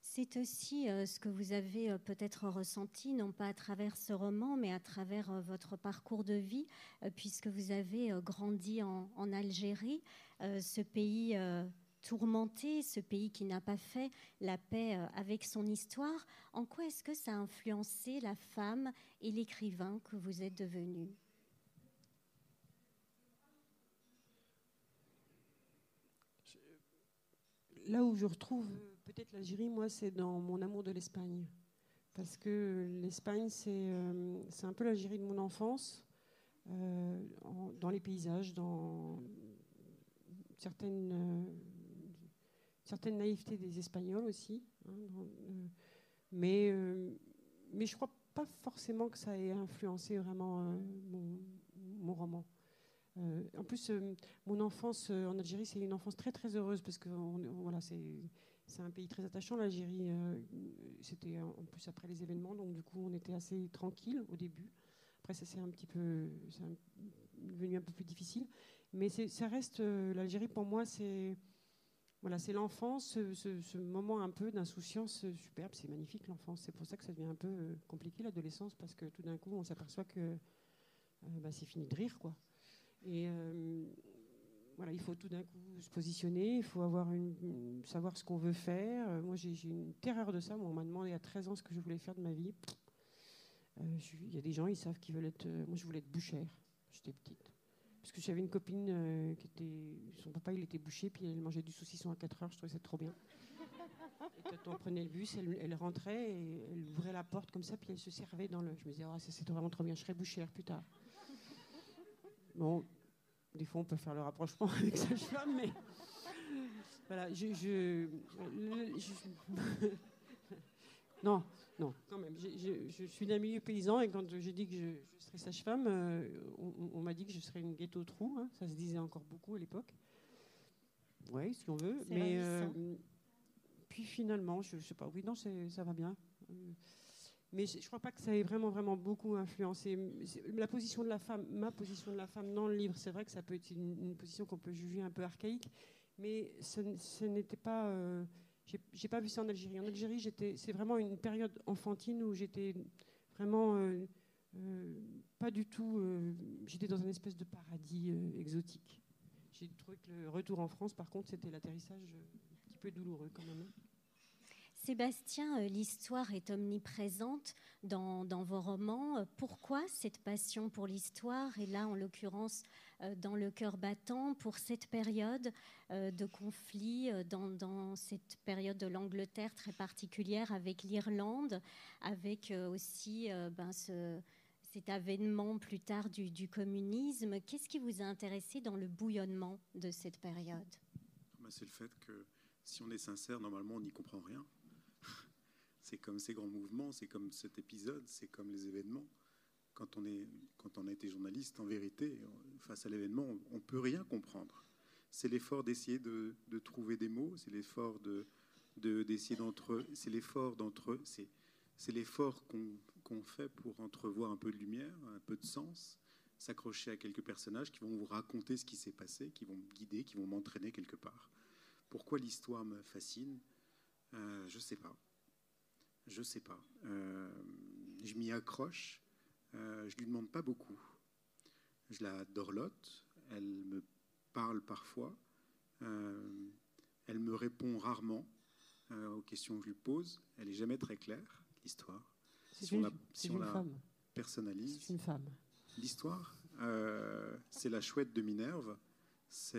C'est aussi euh, ce que vous avez euh, peut-être ressenti, non pas à travers ce roman, mais à travers votre parcours de vie, puisque vous avez grandi en, Algérie, ce pays tourmenté, ce pays qui n'a pas fait la paix avec son histoire. En quoi est-ce que ça a influencé la femme et l'écrivain que vous êtes devenu? Là où je retrouve peut-être l'Algérie, moi, c'est dans mon amour de l'Espagne. Parce que l'Espagne, c'est euh, un peu l'Algérie de mon enfance, euh, dans les paysages, dans certaines, euh, certaines naïvetés des Espagnols aussi. Hein, mais, mais je crois pas forcément que ça ait influencé vraiment mon, mon, roman. En plus, mon enfance en Algérie, c'est une enfance très très heureuse parce que voilà, c'est c'est un pays très attachant, l'Algérie. Euh, c'était en plus après les événements, donc du coup, on était assez tranquille au début. Après, ça s'est un petit peu, devenu un peu plus difficile. Mais ça reste euh, l'Algérie pour moi, c'est voilà, c'est l'enfance, ce, moment un peu d'insouciance superbe. C'est magnifique l'enfance. C'est pour ça que ça devient un peu euh, compliqué l'adolescence parce que tout d'un coup, on s'aperçoit que bah, c'est fini de rire, quoi. Et voilà, il faut tout d'un coup se positionner, il faut savoir ce qu'on veut faire. Euh, moi, j'ai une terreur de ça. Moi, on m'a demandé à 13 ans ce que je voulais faire de ma vie. Euh, il y a des gens, ils savent qu'ils veulent être. Euh, moi, je voulais être bouchère. J'étais petite. Parce que j'avais une copine qui était. Son papa, il était boucher, puis elle mangeait du saucisson à 4 heures. Je trouvais ça trop bien. Et quand on prenait le bus, elle, rentrait et elle ouvrait la porte comme ça, puis elle se servait dans le. Je me disais, oh, ça c'est vraiment trop bien, je serai bouchère plus tard. Bon, des fois, on peut faire le rapprochement avec sa femme, mais voilà, je, je, non, non, quand même. Je, suis d'un milieu paysan et quand j'ai dit que je, serais sage-femme, euh, on, m'a dit que je serais une ghetto trou. Hein. ça se disait encore beaucoup à l'époque. Oui, si on veut. Mais euh, puis finalement, je, ne sais pas. Oui, non, ça va bien. Mais je ne crois pas que ça ait vraiment, vraiment beaucoup influencé. La position de la femme, ma position de la femme dans le livre, c'est vrai que ça peut être une, position qu'on peut juger un peu archaïque, mais ce, n'était pas. Euh, j'ai pas vu ça en Algérie. En Algérie, c'est vraiment une période enfantine où j'étais vraiment euh, euh, pas du tout. j'étais dans une espèce de paradis exotique. J'ai trouvé que le retour en France, par contre, c'était l'atterrissage un petit peu douloureux quand même. Sébastien, euh, l'histoire est omniprésente dans, vos romans. Pourquoi cette passion pour l'histoire Et là, en l'occurrence, euh, dans Le cœur battant, pour cette période euh, de conflit, dans, cette période de l'Angleterre très particulière avec l'Irlande, avec aussi ben, cet avènement plus tard du, communisme? Qu'est-ce qui vous a intéressé dans le bouillonnement de cette période? Bah, C'est le fait que si on est sincère, normalement, on n'y comprend rien. C'est comme ces grands mouvements, c'est comme cet épisode, c'est comme les événements. Quand on, est, quand on a été journaliste, en vérité, face à l'événement, on ne peut rien comprendre. C'est l'effort d'essayer de, trouver des mots, c'est l'effort de, d'essayer d'entre, c'est l'effort d'entre, c'est, c'est l'effort qu'on, fait pour entrevoir un peu de lumière, un peu de sens, s'accrocher à quelques personnages qui vont vous raconter ce qui s'est passé, qui vont me guider, qui vont m'entraîner quelque part. Pourquoi l'histoire me fascine? Euh, Je ne sais pas. Je sais pas. Euh, je m'y accroche. Euh, je lui demande pas beaucoup. Je la dorlote. Elle me parle parfois. Euh, elle me répond rarement aux questions que je lui pose. Elle est jamais très claire, l'histoire. Si on la, si on la personnalise. C'est une femme. L'histoire, c'est la chouette de Minerve. C'est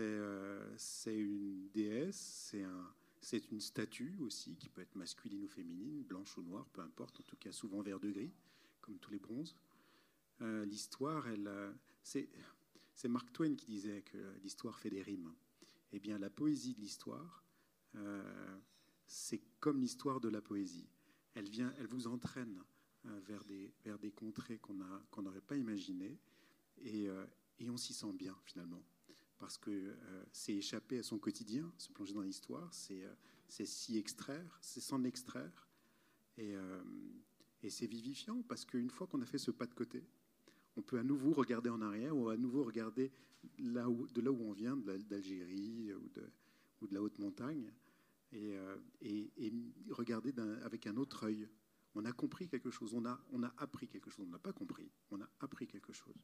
une déesse, c'est un, c'est une statue aussi qui peut être masculine ou féminine, blanche ou noire, peu importe, en tout cas souvent vert de gris, comme tous les bronzes. Euh, l'histoire, euh, c'est, Mark Twain qui disait que l'histoire fait des rimes. Eh bien, la poésie de l'histoire, euh, c'est comme l'histoire de la poésie. Elle, vient, elle vous entraîne vers, des, contrées qu'on n'aurait pas imaginées et, et on s'y sent bien finalement parce que euh, c'est échapper à son quotidien, se plonger dans l'histoire, c'est euh, s'y extraire, c'est s'en extraire. Et, euh, et c'est vivifiant, parce qu'une fois qu'on a fait ce pas de côté, on peut à nouveau regarder en arrière ou à nouveau regarder de là où on vient, d'Algérie ou de, la haute montagne, et regarder avec un autre œil. On a compris quelque chose, on a, on a appris quelque chose, on n'a pas compris, on a appris quelque chose,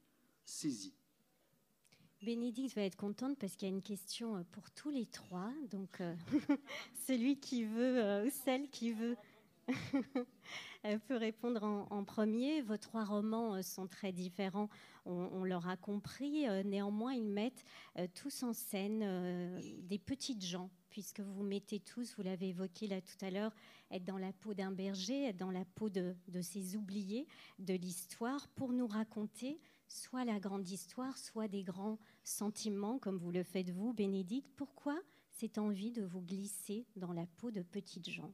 saisi. Bénédicte va être contente parce qu'il y a une question euh, pour tous les trois. Donc, euh, celui qui veut euh, ou celle qui veut peut répondre en, premier. Vos trois romans sont très différents, on, l'aura compris. néanmoins, ils mettent tous en scène des petites gens, puisque vous mettez tous, vous l'avez évoqué là tout à l'heure, être dans la peau d'un berger, être dans la peau de, de ces oubliés de l'histoire, pour nous raconter soit la grande histoire, soit des grands sentiments, comme vous le faites vous, Bénédicte. Pourquoi cette envie de vous glisser dans la peau de petites gens?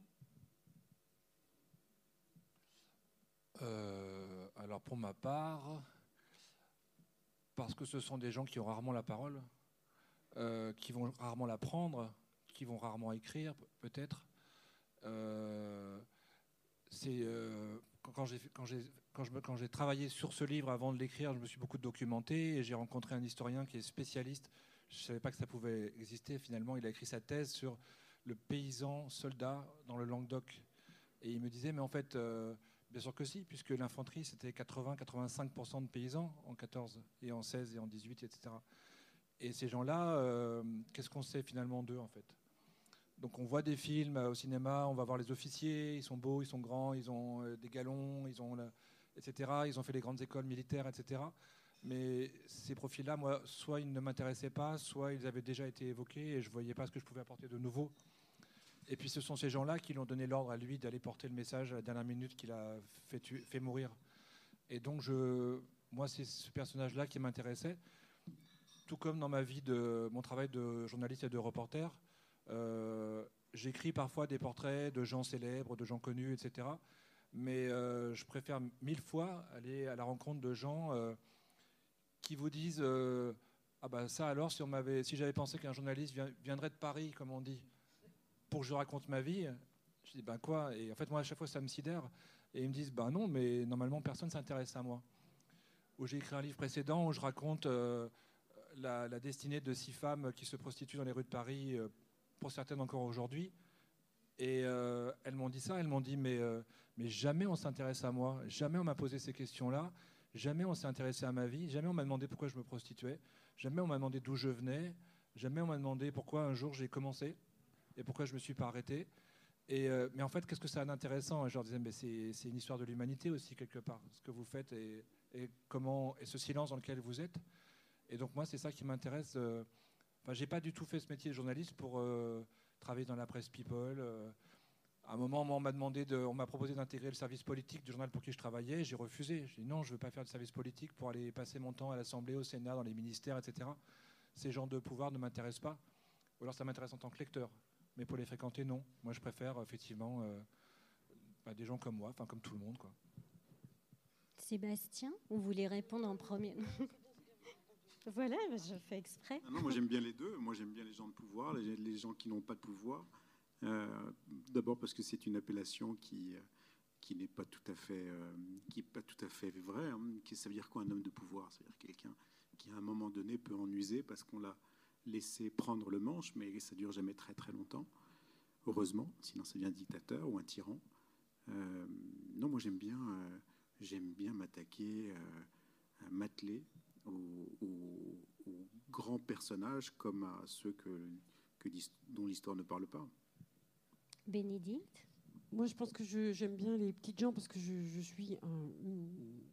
Euh, Alors pour ma part, parce que ce sont des gens qui ont rarement la parole, euh, qui vont rarement la prendre, qui vont rarement écrire, peut-être. Euh, c'est quand j'ai quand j'ai travaillé sur ce livre avant de l'écrire, je me suis beaucoup documenté et j'ai rencontré un historien qui est spécialiste. Je ne savais pas que ça pouvait exister. Finalement, il a écrit sa thèse sur le paysan soldat dans le Languedoc. Et il me disait, mais en fait, euh, bien sûr que si, puisque l'infanterie, c'était 80-85% de paysans en 14 et en 16 et en 18, etc. Et ces gens-là, euh, qu'est-ce qu'on sait finalement d'eux, en fait? Donc on voit des films au cinéma, on va voir les officiers, ils sont beaux, ils sont grands, ils ont euh, des galons, ils ont etc. Ils ont fait les grandes écoles militaires, etc. Mais ces profils-là, moi, soit ils ne m'intéressaient pas, soit ils avaient déjà été évoqués et je ne voyais pas ce que je pouvais apporter de nouveau. Et puis ce sont ces gens-là qui lui ont donné l'ordre à lui d'aller porter le message à la dernière minute qu'il a fait, fait, mourir. Et donc, je, moi, c'est ce personnage-là qui m'intéressait. Tout comme dans ma vie de mon travail de journaliste et de reporter, euh, j'écris parfois des portraits de gens célèbres, de gens connus, etc mais euh, je préfère mille fois aller à la rencontre de gens euh, qui vous disent euh, ah bah ça alors si on m'avait si j'avais pensé qu'un journaliste viendrait de Paris comme on dit pour que je raconte ma vie je dis ben quoi? Et en fait moi à chaque fois ça me sidère. Et ils me disent ben non mais normalement personne s'intéresse à moi où j'ai écrit un livre précédent où je raconte la, destinée de six femmes qui se prostituent dans les rues de Paris pour certaines encore aujourd'hui et elles m'ont dit ça elles m'ont dit mais mais jamais on s'intéresse à moi, jamais on m'a posé ces questions-là, jamais on s'est intéressé à ma vie, jamais on m'a demandé pourquoi je me prostituais, jamais on m'a demandé d'où je venais, jamais on m'a demandé pourquoi un jour j'ai commencé et pourquoi je ne me suis pas arrêté. Et euh, mais en fait, qu'est-ce que ça a d'intéressant? Je leur disais, mais c'est une histoire de l'humanité aussi, quelque part, ce que vous faites et, comment, et ce silence dans lequel vous êtes. Et donc, moi, c'est ça qui m'intéresse. Euh, enfin, j'ai pas du tout fait ce métier de journaliste pour euh, travailler dans la presse people. À un moment, on m'a demandé, de, on m'a proposé d'intégrer le service politique du journal pour qui je travaillais. J'ai refusé. J'ai dit non, je veux pas faire de service politique pour aller passer mon temps à l'Assemblée, au Sénat, dans les ministères, etc. Ces gens de pouvoir ne m'intéressent pas. Ou alors ça m'intéresse en tant que lecteur. Mais pour les fréquenter, non. Moi, je préfère effectivement euh, bah, des gens comme moi, enfin comme tout le monde. Quoi. Sébastien, vous voulez répondre en premier Voilà, je fais exprès. Ah non, moi j'aime bien les deux. Moi j'aime bien les gens de pouvoir, les gens qui n'ont pas de pouvoir. Euh, d'abord parce que c'est une appellation qui, euh, qui n'est pas tout à fait, euh, pas tout à fait vrai. Hein. Ça veut dire quoi un homme de pouvoir? C'est-à-dire quelqu'un qui à un moment donné peut en user parce qu'on l'a laissé prendre le manche, mais ça dure jamais très très longtemps. Heureusement, sinon ça devient un dictateur ou un tyran. non, moi j'aime bien, j'aime bien m'attaquer, m'atteler aux, grands personnages comme à ceux que, que, dont l'histoire ne parle pas. Bénédicte? Moi, je pense que j'aime bien les petites gens parce que je, suis, un,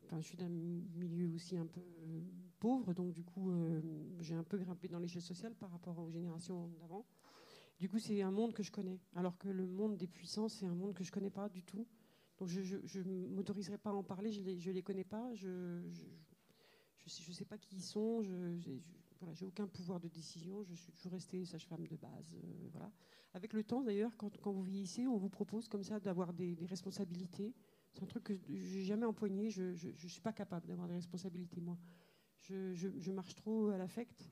enfin, je suis d'un milieu aussi un peu euh, pauvre, donc du coup, euh, j'ai un peu grimpé dans l'échelle sociale par rapport aux générations d'avant. Du coup, c'est un monde que je connais, alors que le monde des puissants, c'est un monde que je connais pas du tout. Donc, je ne m'autoriserai pas à en parler, je les, je les connais pas, je ne je, sais, pas qui ils sont, je j'ai aucun pouvoir de décision, je suis toujours restée sage-femme de base. Euh. Avec le temps, d'ailleurs, quand, vous vieillissez, on vous propose comme ça d'avoir des, responsabilités. C'est un truc que j'ai jamais empoigné. Je ne suis pas capable d'avoir des responsabilités, moi. Je, marche trop à l'affect.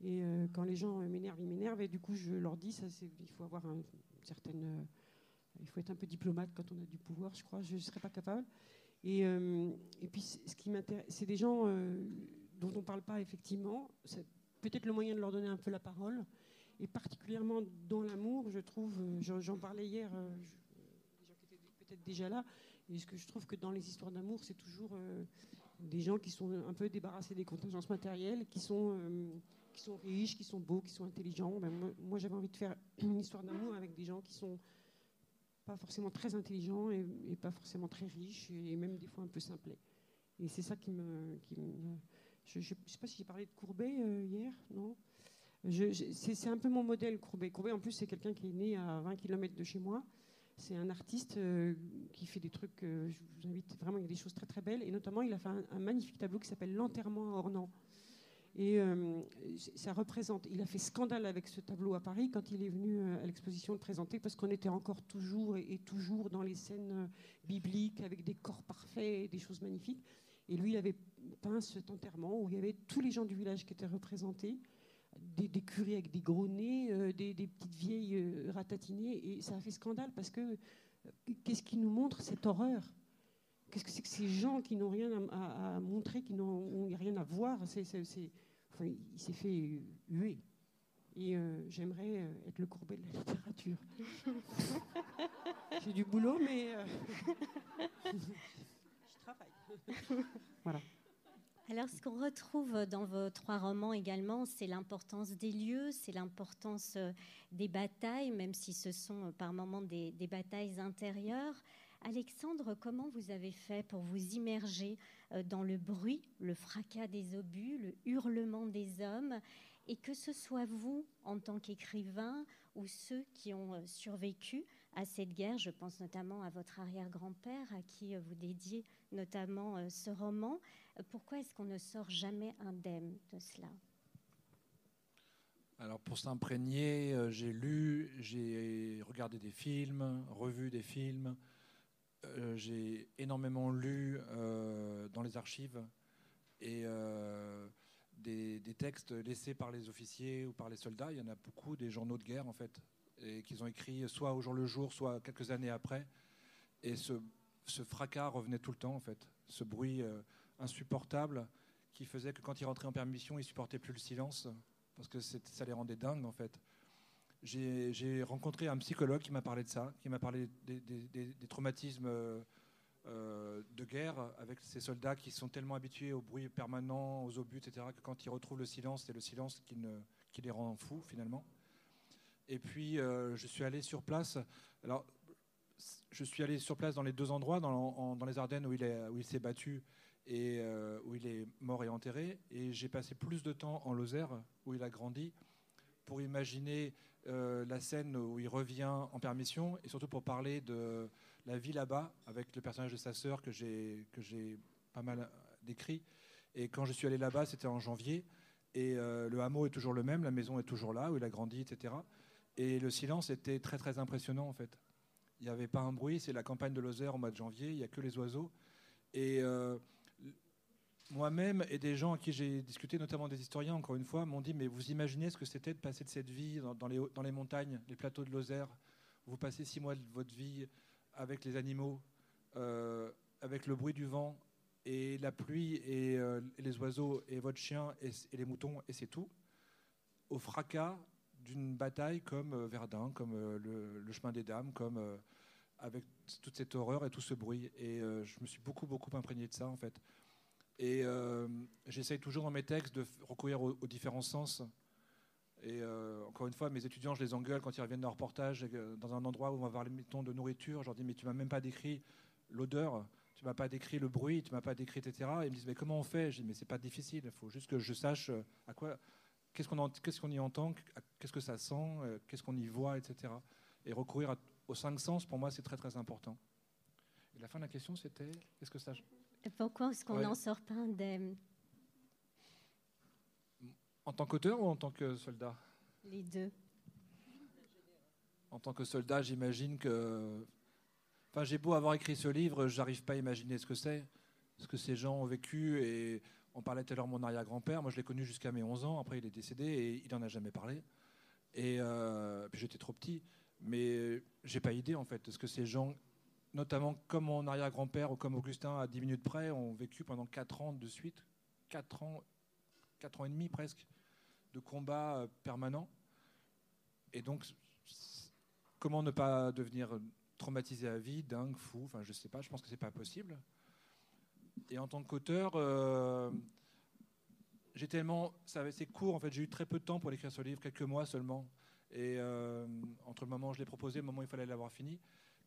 Et euh, quand les gens m'énervent, ils m'énervent. Et du coup, je leur dis, ça, il faut avoir un, une certaine... Euh, il faut être un peu diplomate quand on a du pouvoir, je crois. Je ne serais pas capable. Et, et puis, ce qui m'intéresse, c'est des gens dont on ne parle pas effectivement. C'est peut-être le moyen de leur donner un peu la parole. Et particulièrement dans l'amour, je trouve, euh, j'en parlais hier, euh, des gens qui étaient peut-être déjà là, et ce que je trouve que dans les histoires d'amour, c'est toujours, euh, des gens qui sont un peu débarrassés des contingences matérielles, qui sont, qui sont riches, qui sont beaux, qui sont intelligents. Ben, moi, j'avais envie de faire une histoire d'amour avec des gens qui sont pas forcément très intelligents et, pas forcément très riches, et même des fois un peu simplets. Et c'est ça qui me... Qui je ne sais pas si j'ai parlé de Courbet hier, non? C'est un peu mon modèle, Courbet. Courbet, en plus, c'est quelqu'un qui est né à 20 km de chez moi. C'est un artiste euh, qui fait des trucs, euh, je vous invite vraiment, il y a des choses très très belles. Et notamment, il a fait un, magnifique tableau qui s'appelle L'enterrement à Ornans. Et euh, ça représente, il a fait scandale avec ce tableau à Paris quand il est venu à l'exposition le présenter, parce qu'on était encore toujours et, toujours dans les scènes bibliques avec des corps parfaits et des choses magnifiques. Et lui, il avait peint cet enterrement où il y avait tous les gens du village qui étaient représentés des, curés avec des gros nez, euh, des, petites vieilles euh, ratatinées. Et ça a fait scandale parce que euh, qu'est-ce qui nous montre cette horreur? Qu'est-ce que c'est que ces gens qui n'ont rien à, montrer, qui n'ont rien à voir? C'est, Il s'est fait huer. Et j'aimerais être le courbet de la littérature. J'ai du boulot, mais je travaille. voilà. Alors, ce qu'on retrouve dans vos trois romans également, c'est l'importance des lieux, c'est l'importance euh, des batailles, même si ce sont euh, par moments des, batailles intérieures. Alexandre, comment vous avez fait pour vous immerger euh, dans le bruit, le fracas des obus, le hurlement des hommes, et que ce soit vous, en tant qu'écrivain, ou ceux qui ont survécu à cette guerre, je pense notamment à votre arrière-grand-père, à qui vous dédiez notamment ce roman, pourquoi est-ce qu'on ne sort jamais indemne de cela? Alors pour s'imprégner, euh, j'ai lu, j'ai regardé des films, revu des films, euh, j'ai énormément lu euh, dans les archives et des, des, textes laissés par les officiers ou par les soldats. Il y en a beaucoup, des journaux de guerre en fait, et qu'ils ont écrits soit au jour le jour, soit quelques années après. Et ce, fracas revenait tout le temps en fait, ce bruit insupportable qui faisait que quand il rentrait en permission, il supportait plus le silence parce que ça les rendait dingues en fait. J'ai rencontré un psychologue qui m'a parlé de ça, qui m'a parlé des, traumatismes euh, de guerre avec ces soldats qui sont tellement habitués au bruit permanent, aux obus, etc., que quand ils retrouvent le silence, c'est le silence qui, les rend fous finalement. Et puis euh, je suis allé sur place. Alors, je suis allé sur place dans les deux endroits, dans, les Ardennes où il s'est battu et euh, où il est mort et enterré. Et j'ai passé plus de temps en Lozère, où il a grandi, pour imaginer euh, la scène où il revient en permission, et surtout pour parler de la vie là-bas, avec le personnage de sa sœur que j'ai pas mal décrit. Et quand je suis allé là-bas, c'était en janvier, et euh, le hameau est toujours le même, la maison est toujours là, où il a grandi, etc. Et le silence était très très impressionnant en fait. Il n'y avait pas un bruit, c'est la campagne de Lozère au mois de janvier, il n'y a que les oiseaux. Et moi-même et des gens à qui j'ai discuté, notamment des historiens, encore une fois, m'ont dit Mais vous imaginez ce que c'était de passer de cette vie dans, les, montagnes, les plateaux de Lozère Vous passez six mois de votre vie avec les animaux, euh, avec le bruit du vent et la pluie euh, et, les oiseaux et votre chien et, les moutons, et c'est tout, au fracas d'une bataille comme euh, Verdun, comme le, chemin des dames, avec toute cette horreur et tout ce bruit. Et je me suis beaucoup, beaucoup imprégné de ça, en fait. Et euh, j'essaye toujours dans mes textes de recourir aux, différents sens. Et euh, encore une fois, mes étudiants, je les engueule quand ils reviennent d'un reportage euh, dans un endroit où on va voir les métons de nourriture. Je leur dis, mais tu m'as même pas décrit l'odeur, tu m'as pas décrit le bruit, tu m'as pas décrit, etc. Et ils me disent, mais comment on fait? Je dis, mais c'est pas difficile, il faut juste que je sache à quoi, qu'est-ce qu'on, qu'est-ce qu'on y entend, qu'est-ce que ça sent, qu'est-ce qu'on y voit, etc. Et recourir aux cinq sens, pour moi, c'est très très important. Et la fin de la question, c'était, qu'est-ce que ça pourquoi est-ce qu'on n'en sort pas indemne En tant qu'auteur ou en tant que soldat? Les deux. En tant que soldat, j'imagine que. Enfin, j'ai beau avoir écrit ce livre, j'arrive pas à imaginer ce que c'est, ce que ces gens ont vécu. Et on parlait tout à l'heure de mon arrière-grand-père. Moi, je l'ai connu jusqu'à mes 11 ans. Après, il est décédé et il n'en a jamais parlé. Et euh, puis j'étais trop petit. Mais j'ai pas idée, en fait, de ce que ces gens notamment comme mon arrière-grand-père ou comme Augustin à 10 minutes près, ont vécu pendant 4 ans de suite, 4 ans, 4 ans et demi presque, de combats euh, permanents. Et donc, comment ne pas devenir traumatisé à vie, dingue, fou, enfin je sais pas, je pense que c'est pas possible. et en tant qu'auteur, euh, j'ai tellement, c'est court en fait, j'ai eu très peu de temps pour écrire ce livre, quelques mois seulement. Et euh, entre le moment où je l'ai proposé et le moment où il fallait l'avoir fini,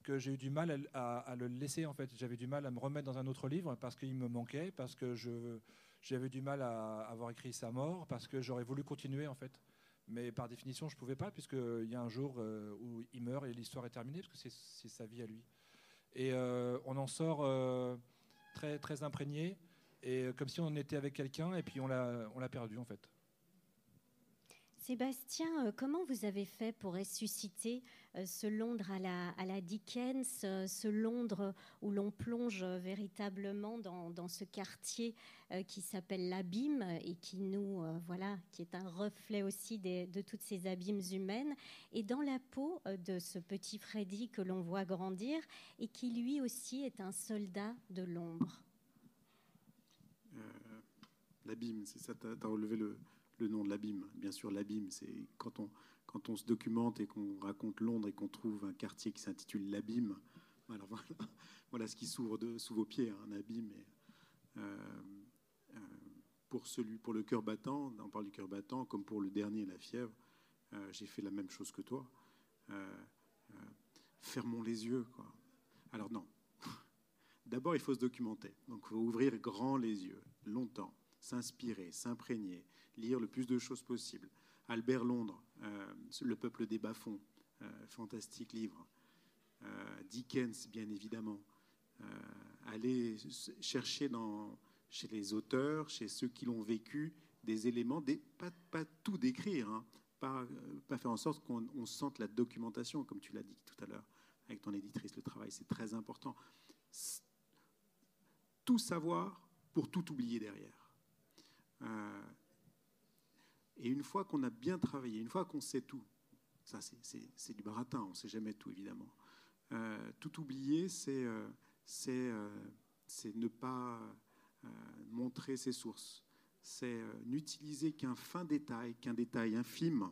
que j'ai eu du mal à, le laisser en fait. J'avais du mal à me remettre dans un autre livre parce qu'il me manquait, parce que j'avais du mal à avoir écrit sa mort, parce que j'aurais voulu continuer en fait. Mais par définition, je ne pouvais pas, puisqu'il y a un jour euh, où il meurt et l'histoire est terminée, parce que c'est sa vie à lui. Et euh, on en sort euh, très, très imprégné, et comme si on était avec quelqu'un, et puis on l'a perdu en fait. Sébastien, euh, comment vous avez fait pour ressusciter euh, ce Londres à la, Dickens, euh, ce Londres où l'on plonge véritablement dans, ce quartier qui s'appelle l'abîme et qui nous, voilà, qui est un reflet aussi de toutes ces abîmes humaines, et dans la peau de ce petit Freddy que l'on voit grandir et qui lui aussi est un soldat de l'ombre. L'abîme, c'est ça, tu as relevé le, le nom de l'abîme. Bien sûr, l'abîme, c'est quand on, quand on se documente et qu'on raconte Londres et qu'on trouve un quartier qui s'intitule l'abîme. Alors voilà, voilà ce qui s'ouvre sous vos pieds, hein, un abîme. Euh, euh, pour, celui, pour le cœur battant, on parle du cœur battant, comme pour le dernier, la fièvre, euh, j'ai fait la même chose que toi. fermons les yeux. Quoi. Alors non. D'abord, il faut se documenter. Donc, il faut ouvrir grand les yeux, longtemps, s'inspirer, s'imprégner, lire le plus de choses possible. Albert Londres, euh, Le peuple des bas-fonds, euh, fantastique livre. Euh, Dickens, bien évidemment. aller chercher chez les auteurs, chez ceux qui l'ont vécu, des éléments, pas, tout décrire, hein, pas, faire en sorte qu'on sente la documentation, comme tu l'as dit tout à l'heure avec ton éditrice, le travail, c'est très important. Tout savoir pour tout oublier derrière. Et une fois qu'on a bien travaillé, une fois qu'on sait tout, ça c'est du baratin, on ne sait jamais tout évidemment. Euh, tout oublier, c'est euh, euh, ne pas montrer ses sources. C'est n'utiliser qu'un fin détail, qu'un détail infime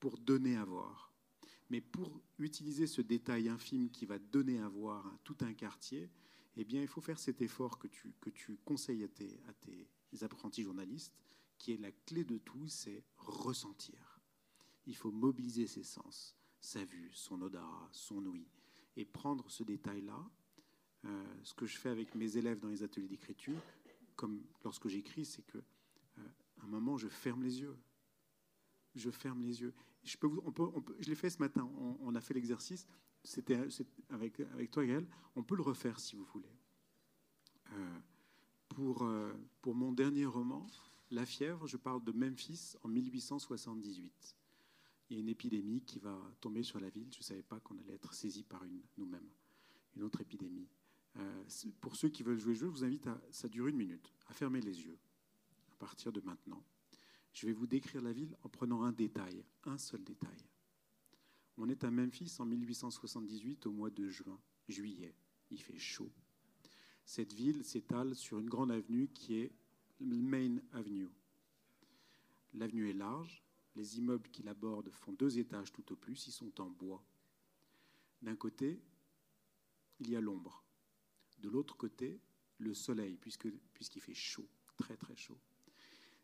pour donner à voir. Mais pour utiliser ce détail infime qui va donner à voir tout un quartier, eh bien, il faut faire cet effort que tu, conseilles à tes apprentis journalistes, qui est la clé de tout, c'est ressentir. Il faut mobiliser ses sens, sa vue, son odorat, son ouïe, et prendre ce détail-là. Euh, ce que je fais avec mes élèves dans les ateliers d'écriture, comme lorsque j'écris, c'est que euh, un moment, je ferme les yeux. Je ferme les yeux. Je, l'ai fait ce matin. On, a fait l'exercice. C'était avec, avec toi, Gaël. On peut le refaire si vous voulez. Euh, pour, pour mon dernier roman, la fièvre, je parle de Memphis en 1878. Il y a une épidémie qui va tomber sur la ville. Je ne savais pas qu'on allait être saisi par une nous-mêmes, une autre épidémie. Euh, pour ceux qui veulent jouer le jeu, je vous invite à, ça dure une minute, à fermer les yeux à partir de maintenant. Je vais vous décrire la ville en prenant un détail, un seul détail. On est à Memphis en 1878 au mois de juin, juillet. Il fait chaud. Cette ville s'étale sur une grande avenue qui est Main Avenue. L'avenue est large, les immeubles qui l'abordent font deux étages tout au plus, ils sont en bois. D'un côté, il y a l'ombre. De l'autre côté, le soleil, puisqu'il fait chaud, très très chaud.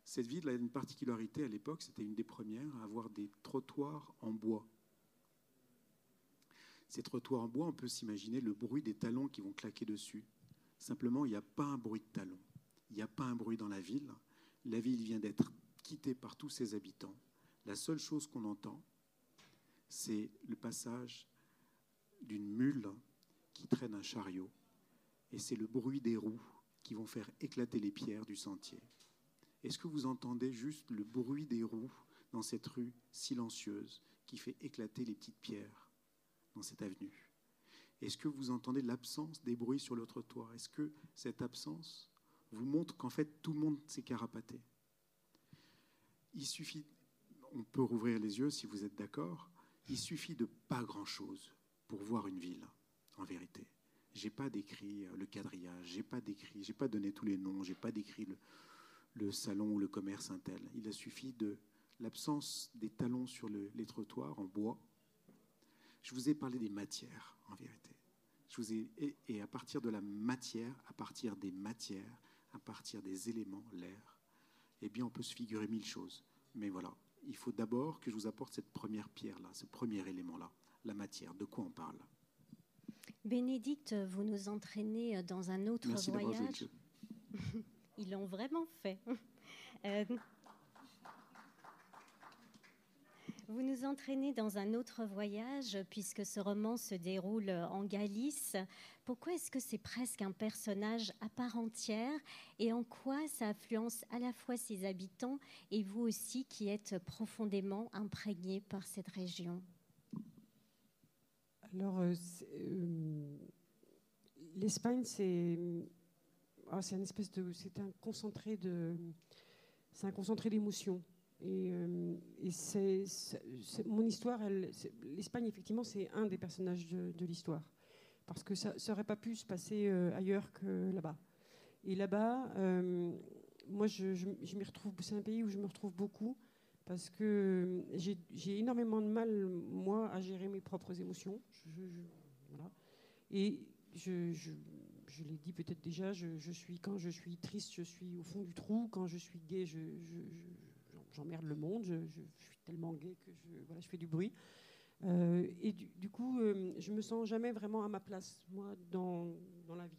Cette ville a une particularité à l'époque, c'était une des premières à avoir des trottoirs en bois. Ces trottoirs en bois, on peut s'imaginer le bruit des talons qui vont claquer dessus. Simplement, il n'y a pas un bruit de talons. Il n'y a pas un bruit dans la ville. La ville vient d'être quittée par tous ses habitants. La seule chose qu'on entend, c'est le passage d'une mule qui traîne un chariot. Et c'est le bruit des roues qui vont faire éclater les pierres du sentier. Est-ce que vous entendez juste le bruit des roues dans cette rue silencieuse qui fait éclater les petites pierres dans cette avenue? Est-ce que vous entendez l'absence des bruits sur le trottoir Est-ce que cette absence vous montre qu'en fait, tout le monde s'est carapaté? Il suffit, on peut rouvrir les yeux si vous êtes d'accord, il suffit de pas grand-chose pour voir une ville, en vérité. J'ai pas décrit euh, le quadrillage, j'ai pas décrit, j'ai pas donné tous les noms, j'ai pas décrit le, le, salon ou le commerce intel. Il a suffi de l'absence des talons sur les trottoirs en bois. Je vous ai parlé des matières, en vérité. Je vous ai, et, à partir de la matière, à partir des matières, à partir des éléments, l'air, eh bien, on peut se figurer mille choses. Mais voilà, il faut d'abord que je vous apporte cette première pierre-là, ce premier élément-là, la matière. De quoi on parle? Bénédicte, vous nous entraînez dans un autre voyage. Ils l'ont vraiment fait. Euh, vous nous entraînez dans un autre voyage puisque ce roman se déroule en Galice. Pourquoi est-ce que c'est presque un personnage à part entière et en quoi ça influence à la fois ses habitants et vous aussi qui êtes profondément imprégné par cette région? Alors, euh, euh, l'Espagne, c'est c'est un espèce de, c'est un concentré de, c'est un concentré d'émotions. Et, euh, c'est, mon histoire, l'Espagne, effectivement, c'est un des personnages de, l'histoire. Parce que ça n'aurait pas pu se passer euh, ailleurs que là-bas. Et là-bas, euh, moi, je, m'y retrouve, c'est un pays où je me retrouve beaucoup parce que j'ai, énormément de mal, moi, à gérer mes propres émotions. Et je, je l'ai dit peut-être déjà, je, suis, quand je suis triste, je suis au fond du trou. Quand je suis gay, je, j'emmerde le monde, je, suis tellement gay que je, voilà, je fais du bruit. Euh, et du, coup, euh, je me sens jamais vraiment à ma place, moi, dans, dans la vie.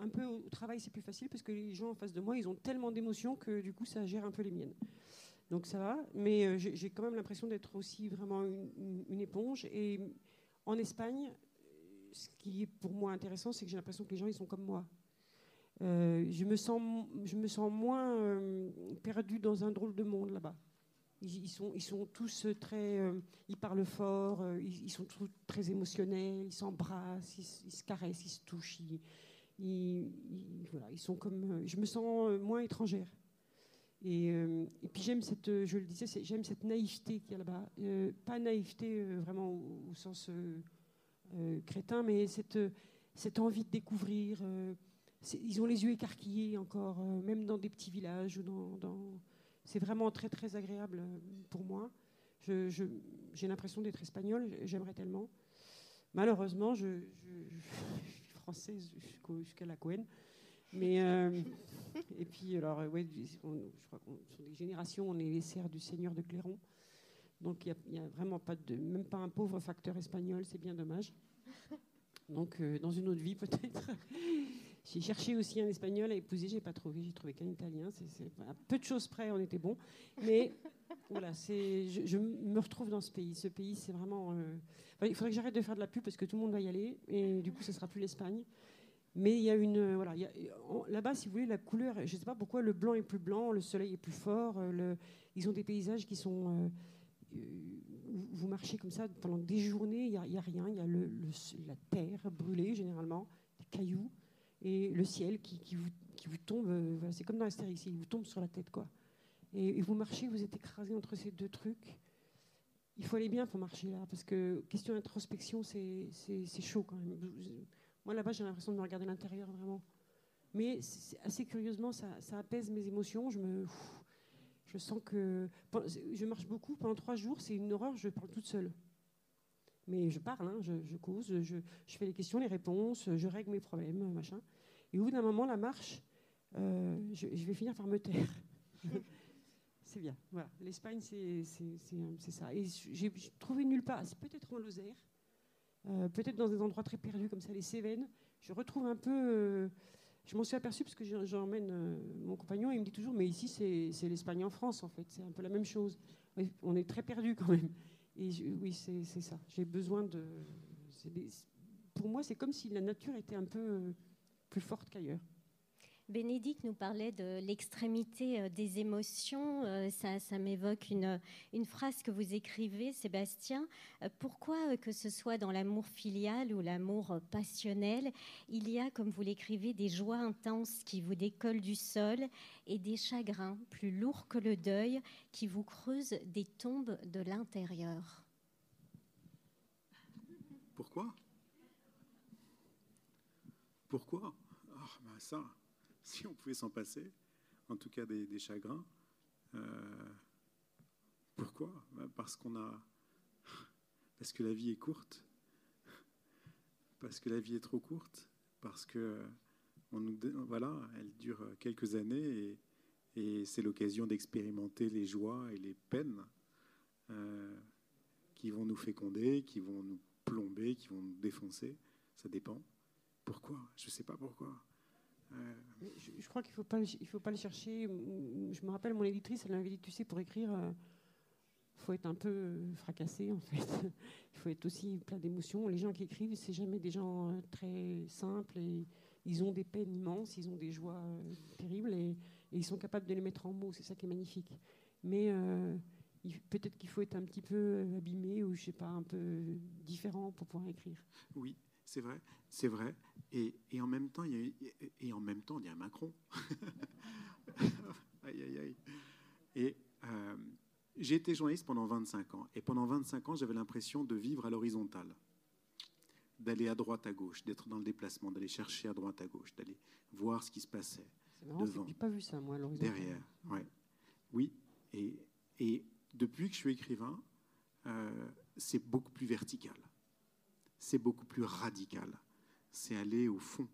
Un peu au travail, c'est plus facile parce que les gens en face de moi, ils ont tellement d'émotions que du coup, ça gère un peu les miennes. Donc ça va, mais euh, j'ai quand même l'impression d'être aussi vraiment une, une, éponge. Et en Espagne, ce qui est pour moi intéressant, c'est que j'ai l'impression que les gens, ils sont comme moi. Euh, je, me sens, je me sens moins euh, perdu dans un drôle de monde là-bas. Ils, sont, ils sont tous très. Euh, ils parlent fort, ils, sont tous très émotionnels, ils s'embrassent, ils, se caressent, ils se touchent. Ils, voilà, ils sont comme. je me sens moins étrangère. Et, puis j'aime cette, je le disais, j'aime cette naïveté qu'il y a là-bas. pas naïveté vraiment au, sens crétin, mais cette, cette envie de découvrir ils ont les yeux écarquillés encore, euh, même dans des petits villages. C'est vraiment très très agréable euh, pour moi. J'ai l'impression d'être espagnole, j'aimerais tellement. Malheureusement, je, suis française jusqu'à la Cohen. Mais euh, et puis alors ouais, je crois qu'on sur des générations, on est les serfs du seigneur de Cléron. Donc il n'y a, vraiment pas de, même pas un pauvre facteur espagnol, c'est bien dommage. Donc dans une autre vie peut-être. J'ai cherché aussi un espagnol à épouser, j'ai pas trouvé, j'ai trouvé qu'un italien. C'est, à peu de choses près, on était bon. Mais voilà, c'est, je, me retrouve dans ce pays. Ce pays, c'est vraiment. Euh, il faudrait que j'arrête de faire de la pub parce que tout le monde va y aller et du coup, ce sera plus l'Espagne. Mais il y a une. Euh, voilà, là-bas, si vous voulez, la couleur, je ne sais pas pourquoi le blanc est plus blanc, le soleil est plus fort. Euh, le, ils ont des paysages qui sont. vous marchez comme ça pendant des journées, il n'y a, a, rien. Il y a le, la terre brûlée, généralement, des cailloux et le ciel qui, qui, vous, qui vous, tombe, euh, c'est comme dans Astérix, il vous tombe sur la tête. quoi. Et, vous marchez, vous êtes écrasé entre ces deux trucs. Il faut aller bien pour marcher là, parce que question d'introspection, c'est chaud quand même. Moi là-bas, j'ai l'impression de me regarder l'intérieur vraiment. Mais assez curieusement, ça, ça, apaise mes émotions. Je me, je sens que je marche beaucoup pendant trois jours. C'est une horreur. Je parle toute seule. Mais je parle, hein, je, je, cause, je, je, fais les questions, les réponses, je règle mes problèmes, machin. Et au bout d'un moment, la marche, euh, je, vais finir par me taire. c'est bien. Voilà. L'Espagne, c'est ça. Et j'ai trouvé nulle part. C'est peut-être en Lozère, euh, peut-être dans des endroits très perdus comme ça, les Cévennes. Je retrouve un peu. Euh, je m'en suis aperçue parce que j'emmène mon compagnon et il me dit toujours Mais ici, c'est l'Espagne en France, en fait. C'est un peu la même chose. On est très perdus quand même. Et oui, c'est ça. J'ai besoin de. pour moi, c'est comme si la nature était un peu plus forte qu'ailleurs. Bénédicte nous parlait de l'extrémité euh, des émotions. Euh, ça, ça m'évoque une, une, phrase que vous écrivez, Sébastien. Euh, pourquoi, que ce soit dans l'amour filial ou l'amour passionnel, il y a, comme vous l'écrivez, des joies intenses qui vous décollent du sol et des chagrins plus lourds que le deuil qui vous creusent des tombes de l'intérieur Pourquoi? Pourquoi? Ça, si on pouvait s'en passer, en tout cas des, chagrins. Euh, pourquoi? Ben Parce qu'on a, parce que la vie est courte, parce que la vie est trop courte, parce que nous, voilà, elle dure quelques années et, c'est l'occasion d'expérimenter les joies et les peines euh, qui vont nous féconder, qui vont nous plomber, qui vont nous défoncer. Ça dépend. Pourquoi? Je ne sais pas pourquoi. Euh, je, crois qu'il ne faut, pas, il faut pas le chercher. Je me rappelle, mon éditrice, elle m'avait dit, tu sais, pour écrire, il euh, faut être un peu fracassé, en fait. Il faut être aussi plein d'émotions. Les gens qui écrivent, c'est jamais des gens très simples ils ont des peines immenses, ils ont des joies terribles et, et, ils sont capables de les mettre en mots. C'est ça qui est magnifique. Mais peut-être qu'il faut être un petit peu euh, abîmé ou je sais pas un peu différent pour pouvoir écrire. Oui, c'est vrai, c'est vrai. Et, et, en même temps, il y a, et en même temps, il y a Macron. aïe, aïe, aïe. Et euh, j'ai été journaliste pendant 25 ans. Et pendant 25 ans, j'avais l'impression de vivre à l'horizontale, d'aller à droite, à gauche, d'être dans le déplacement, d'aller chercher à droite, à gauche, d'aller voir ce qui se passait. C'est marrant, devant, pas vu ça, moi. Derrière, ouais. Oui. Et, et depuis que je suis écrivain, euh, c'est beaucoup plus vertical. C'est beaucoup plus radical. C'est aller au fond.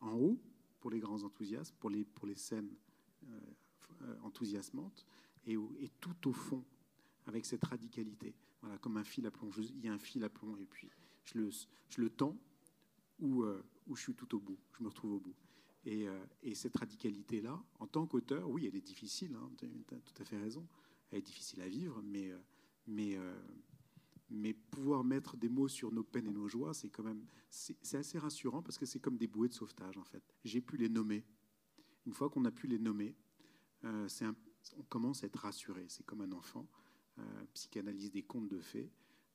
En haut, pour les grands enthousiastes, pour les, pour les scènes euh, euh, enthousiasmantes, et, tout au fond, avec cette radicalité. Voilà, comme un fil à plomb. il y a un fil à plomb, et puis je le, je le tends, ou, ou je suis tout au bout, je me retrouve au bout. Et, et cette radicalité-là, en tant qu'auteur, oui, elle est difficile, hein, tu as tout à fait raison elle est difficile à vivre, mais, euh, mais, euh, mais pouvoir mettre des mots sur nos peines et nos joies, c'est quand même c'est assez rassurant parce que c'est comme des bouées de sauvetage en fait. J'ai pu les nommer. Une fois qu'on a pu les nommer, euh, un, on commence à être rassuré. C'est comme un enfant. psychanalyse des contes de fées,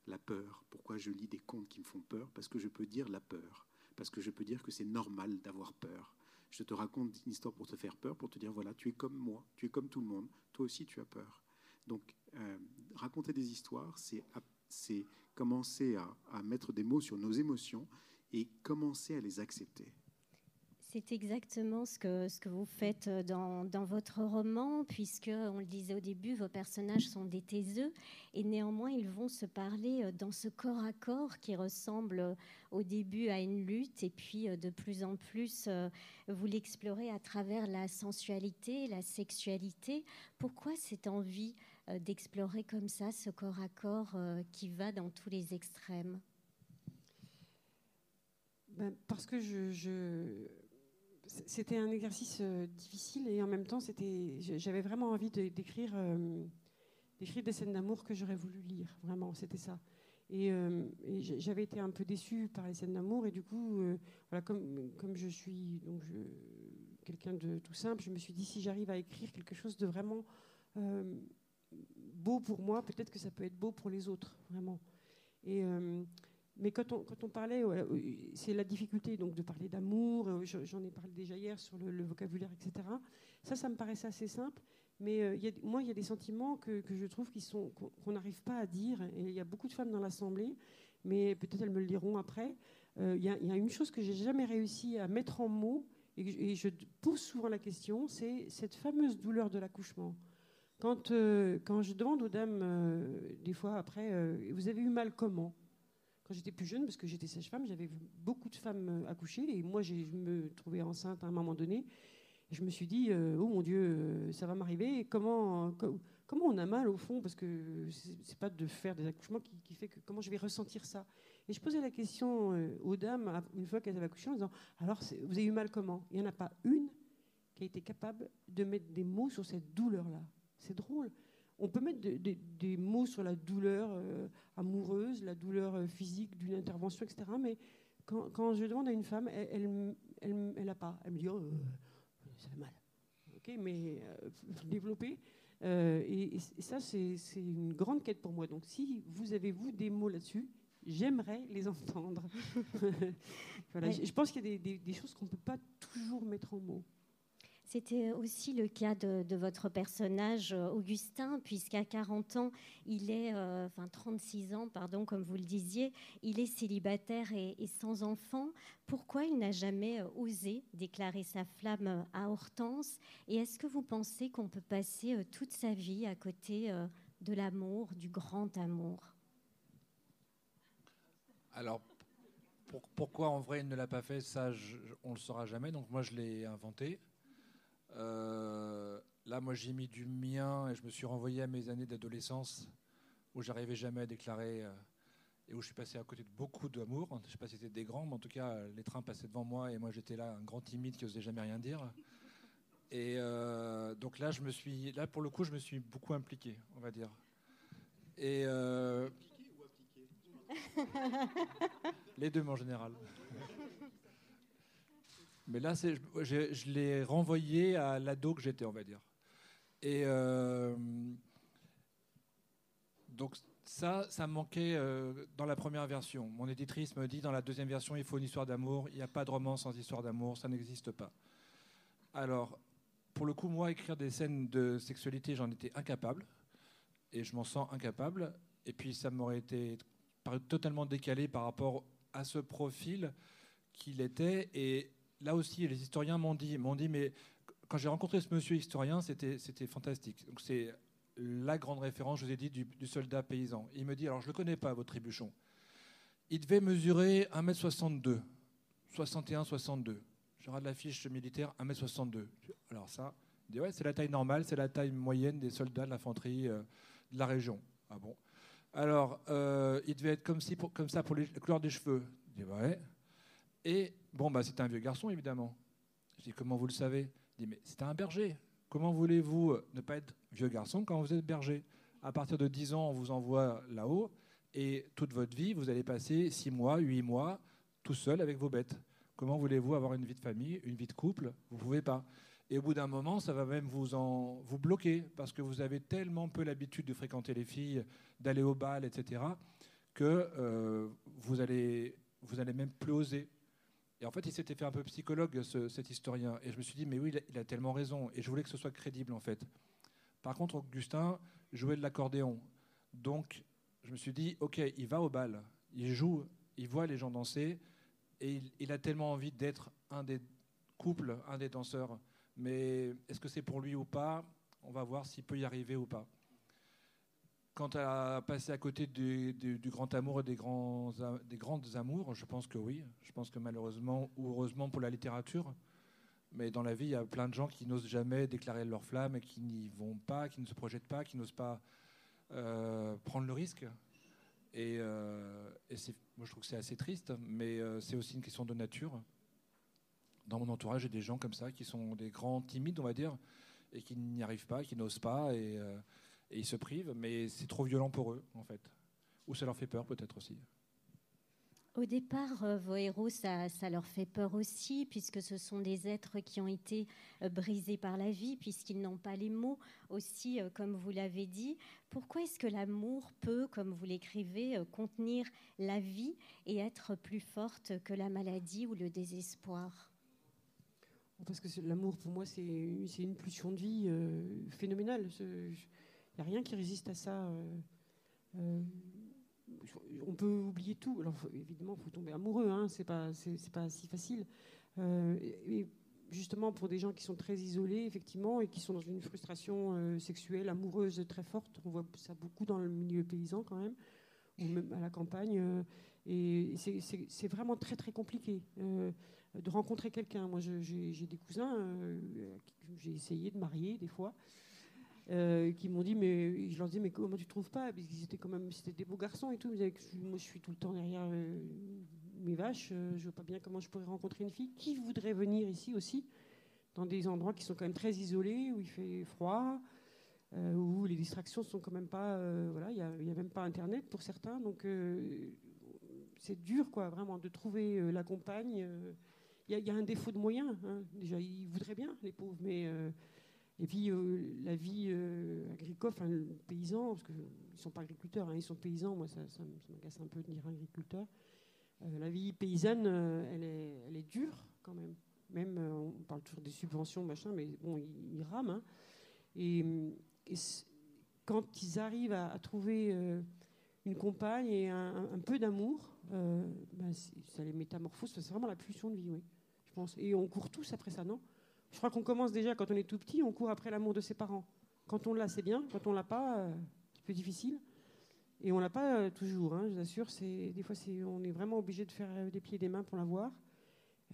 la peur. Pourquoi je lis des contes qui me font peur? Parce que je peux dire la peur. Parce que je peux dire que c'est normal d'avoir peur. Je te raconte une histoire pour te faire peur, pour te dire voilà, tu es comme moi, tu es comme tout le monde, toi aussi tu as peur. Donc, euh, raconter des histoires, c'est commencer à, mettre des mots sur nos émotions et commencer à les accepter. C'est exactement ce que, ce que vous faites dans, dans, votre roman, puisque, on le disait au début, vos personnages sont des taiseux, et néanmoins, ils vont se parler dans ce corps à corps qui ressemble au début à une lutte, et puis de plus en plus, vous l'explorez à travers la sensualité, la sexualité. Pourquoi cette envie euh, d'explorer comme ça ce corps à corps euh, qui va dans tous les extrêmes ben, Parce que c'était un exercice euh, difficile et en même temps, c'était, j'avais vraiment envie d'écrire, d'écrire des scènes d'amour que j'aurais voulu lire. Vraiment, c'était ça. Et, j'avais été un peu déçue par les scènes d'amour et du coup, voilà, comme, comme je suis donc quelqu'un de tout simple, je me suis dit si j'arrive à écrire quelque chose de vraiment beau pour moi, peut-être que ça peut être beau pour les autres, vraiment. Et, euh, mais quand on, quand on parlait, c'est la difficulté donc de parler d'amour, euh, j'en ai parlé déjà hier sur le, vocabulaire, etc. Ça, ça me paraissait assez simple. Mais euh, moi, il y a des sentiments que, que je trouve qu'on n'arrive pas à dire. Et il y a beaucoup de femmes dans l'Assemblée, mais peut-être elles me le diront après. Il y, y, a une chose que j'ai jamais réussi à mettre en mots, et, et je pose souvent la question, c'est cette fameuse douleur de l'accouchement. Quand, euh, quand je demande aux dames, euh, des fois après, euh, vous avez eu mal comment? Quand j'étais plus jeune, parce que j'étais sage-femme, j'avais beaucoup de femmes accoucher, et moi, je me trouvais enceinte à un moment donné. Je me suis dit, oh mon Dieu, ça va m'arriver. Comment, comment on a mal au fond? Parce que c'est pas de faire des accouchements qui, fait que comment je vais ressentir ça? Et je posais la question aux dames une fois qu'elles avaient accouché en disant, alors vous avez eu mal comment? Il n'y en a pas une qui a été capable de mettre des mots sur cette douleur-là. C'est drôle. On peut mettre des mots sur la douleur euh, amoureuse, la douleur euh, physique d'une intervention, etc. Mais quand, je demande à une femme, elle n'a elle, elle, pas. Elle me dit, oh, ça fait mal. Ok, mais euh, développer. Et, ça, c'est une grande quête pour moi. Donc, si vous avez, vous, des mots là-dessus, j'aimerais les entendre. voilà, je, pense qu'il y a des, des choses qu'on ne peut pas toujours mettre en mots. C'était aussi le cas de, votre personnage euh, Augustin, puisqu'à 40 ans, il est, euh, enfin 36 ans, pardon, comme vous le disiez, il est célibataire et, sans enfant. Pourquoi il n'a jamais euh, osé déclarer sa flamme à Hortense? Et est-ce que vous pensez qu'on peut passer toute sa vie à côté de l'amour, du grand amour? Alors, pourquoi en vrai il ne l'a pas fait, ça, on ne le saura jamais. Donc moi, je l'ai inventé. Là, moi, j'ai mis du mien et je me suis renvoyé à mes années d'adolescence où j'arrivais jamais à déclarer et où je suis passé à côté de beaucoup d'amour. Je ne sais pas si c'était des grands, mais en tout cas, les trains passaient devant moi et moi j'étais là, un grand timide qui n'osait jamais rien dire. Et euh, donc là, je me suis, là pour le coup, je me suis beaucoup impliqué, on va dire. Et euh, les deux en général. Mais là, je, l'ai renvoyé à l'ado que j'étais, on va dire. Et euh, donc ça, ça me manquait euh, dans la première version. Mon éditrice me dit dans la deuxième version, il faut une histoire d'amour. Il n'y a pas de roman sans histoire d'amour, ça n'existe pas. Alors, pour le coup, moi, écrire des scènes de sexualité, j'en étais incapable. Et je m'en sens incapable. Et puis, ça m'aurait été totalement décalé par rapport à ce profil qu'il était. Et là aussi, les historiens m'ont dit, m'ont dit, mais quand j'ai rencontré ce monsieur historien, c'était, c'était fantastique. Donc, c'est la grande référence, je vous ai dit, du, soldat paysan. Il me dit, alors je ne le connais pas, votre trébuchon. Il devait mesurer 1m62, 61-62. Je regarde la fiche militaire, 1m62. Alors ça, il dit, ouais, c'est la taille normale, c'est la taille moyenne des soldats de l'infanterie euh, de la région. Ah bon? Alors, euh, il devait être comme ça pour les, la couleur des cheveux. Je dis, ouais. Et bon, bah, c'était un vieux garçon, évidemment. Je dis, comment vous le savez? Il dit, mais c'était un berger. Comment voulez-vous ne pas être vieux garçon quand vous êtes berger? À partir de 10 ans, on vous envoie là-haut et toute votre vie, vous allez passer 6 mois, 8 mois tout seul avec vos bêtes. Comment voulez-vous avoir une vie de famille, une vie de couple? Vous ne pouvez pas. Et au bout d'un moment, ça va même vous, en, vous bloquer parce que vous avez tellement peu l'habitude de fréquenter les filles, d'aller au bal, etc., que euh, vous, allez, vous allez même plus oser. Et en fait, il s'était fait un peu psychologue, cet historien. Et je me suis dit, mais oui, il a, tellement raison. Et je voulais que ce soit crédible, en fait. Par contre, Augustin jouait de l'accordéon. Donc, je me suis dit, OK, il va au bal, il joue, il voit les gens danser, et il, a tellement envie d'être un des couples, un des danseurs. Mais est-ce que c'est pour lui ou pas? On va voir s'il peut y arriver ou pas. Quant à passer à côté du, grand amour et des, grands, des grandes amours, je pense que oui. Je pense que malheureusement ou heureusement pour la littérature, mais dans la vie, il y a plein de gens qui n'osent jamais déclarer leur flamme et qui n'y vont pas, qui ne se projettent pas, qui n'osent pas euh, prendre le risque. Et, euh, moi, je trouve que c'est assez triste, mais euh, c'est aussi une question de nature. Dans mon entourage, j'ai des gens comme ça qui sont des grands timides, on va dire, et qui n'y arrivent pas, qui n'osent pas. Et, et ils se privent, mais c'est trop violent pour eux, en fait. Ou ça leur fait peur, peut-être aussi. Au départ, euh, vos héros, ça, leur fait peur aussi, puisque ce sont des êtres qui ont été euh, brisés par la vie, puisqu'ils n'ont pas les mots aussi, euh, comme vous l'avez dit. Pourquoi est-ce que l'amour peut, comme vous l'écrivez, contenir la vie et être plus forte que la maladie ou le désespoir? Parce que l'amour, pour moi, c'est une pulsion de vie phénoménale rien qui résiste à ça. Euh, euh, on peut oublier tout. Alors, évidemment, il faut tomber amoureux, hein, c'est pas, pas si facile. Euh, et justement, pour des gens qui sont très isolés, effectivement, et qui sont dans une frustration sexuelle, amoureuse très forte, on voit ça beaucoup dans le milieu paysan quand même, ou même à la campagne. et c'est, vraiment très, très compliqué de rencontrer quelqu'un. Moi, j'ai des cousins, j'ai essayé de marier des fois. Euh, qui m'ont dit, mais je leur disais, mais comment tu trouves pas? Parce qu'ils étaient quand même, c'était des beaux garçons et tout. Ils moi, je suis tout le temps derrière euh, mes vaches. Euh, je vois pas bien comment je pourrais rencontrer une fille qui voudrait venir ici aussi, dans des endroits qui sont quand même très isolés, où il fait froid, où les distractions sont quand même pas, voilà, il n'y a, a, même pas Internet pour certains. Donc c'est dur, quoi, vraiment, de trouver la compagne. Il y, a un défaut de moyens. Hein. Déjà, ils voudraient bien, les pauvres, mais et puis euh, la vie euh, agricole, enfin paysan, parce qu'ils ne sont pas agriculteurs, hein, ils sont paysans, moi ça, ça, m'agace un peu de dire agriculteur. Euh, la vie paysanne, elle, est, dure quand même. Même, on parle toujours des subventions, machin, mais bon, ils, rament. Hein. Et, quand ils arrivent à, trouver une compagne et un, peu d'amour, ben, ça les métamorphose. C'est vraiment la pulsion de vie, oui, je pense. Et on court tous après ça, non? Je crois qu'on commence déjà quand on est tout petit, on court après l'amour de ses parents. Quand on l'a, c'est bien. Quand on l'a pas, euh, c'est plus difficile. Et on l'a pas toujours, hein, je vous assure. Des fois, on est vraiment obligé de faire des pieds et des mains pour l'avoir.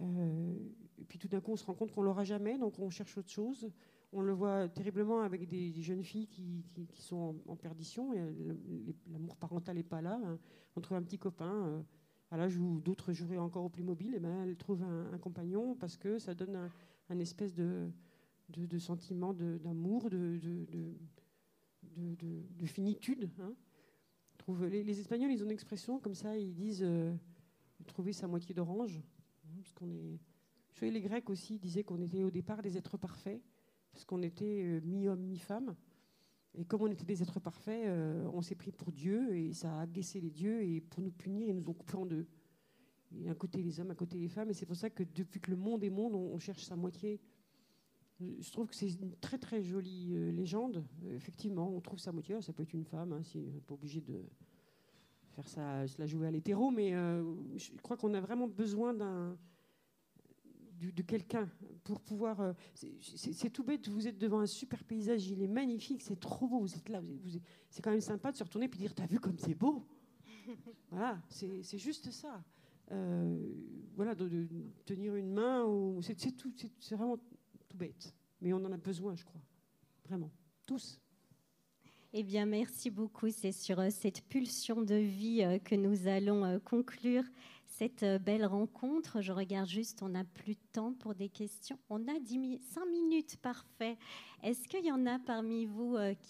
et puis tout d'un coup, on se rend compte qu'on l'aura jamais, donc on cherche autre chose. On le voit terriblement avec des, jeunes filles qui, sont en, perdition. L'amour parental n'est pas là. Hein. On trouve un petit copain euh, à l'âge où d'autres joueraient encore au plus mobile. Et ben, elle trouve un, compagnon parce que ça donne un, espèce de, sentiment d'amour, de, de, finitude. Hein. Les, Espagnols, ils ont une expression comme ça. Ils disent euh, trouver sa moitié d'orange. Hein, les Grecs aussi disaient qu'on était au départ des êtres parfaits parce qu'on était euh, mi-homme, mi-femme. Et comme on était des êtres parfaits, euh, on s'est pris pour Dieu et ça a agacé les dieux et pour nous punir, ils nous ont coupé en deux. Et un côté les hommes, un côté les femmes. Et c'est pour ça que depuis que le monde est monde, on, cherche sa moitié. Je trouve que c'est une très très jolie euh, légende. effectivement, on trouve sa moitié. Ça peut être une femme, hein, si, on n'est pas obligé de faire ça, se la jouer à l'hétéro. Mais je crois qu'on a vraiment besoin de quelqu'un pour pouvoir. Euh, c'est tout bête, vous êtes devant un super paysage, il est magnifique, c'est trop beau, vous êtes là, c'est quand même sympa de se retourner et dire T'as vu comme c'est beau? Voilà, c'est juste ça. Euh, voilà, de, tenir une main, c'est tout, c'est vraiment tout bête. Mais on en a besoin, je crois. Vraiment, tous. Eh bien, merci beaucoup. C'est sur euh, cette pulsion de vie que nous allons conclure cette euh, belle rencontre. Je regarde juste, on n'a plus de temps pour des questions. On a 10 5 minutes, parfait. Est-ce qu'il y en a parmi vous euh, qui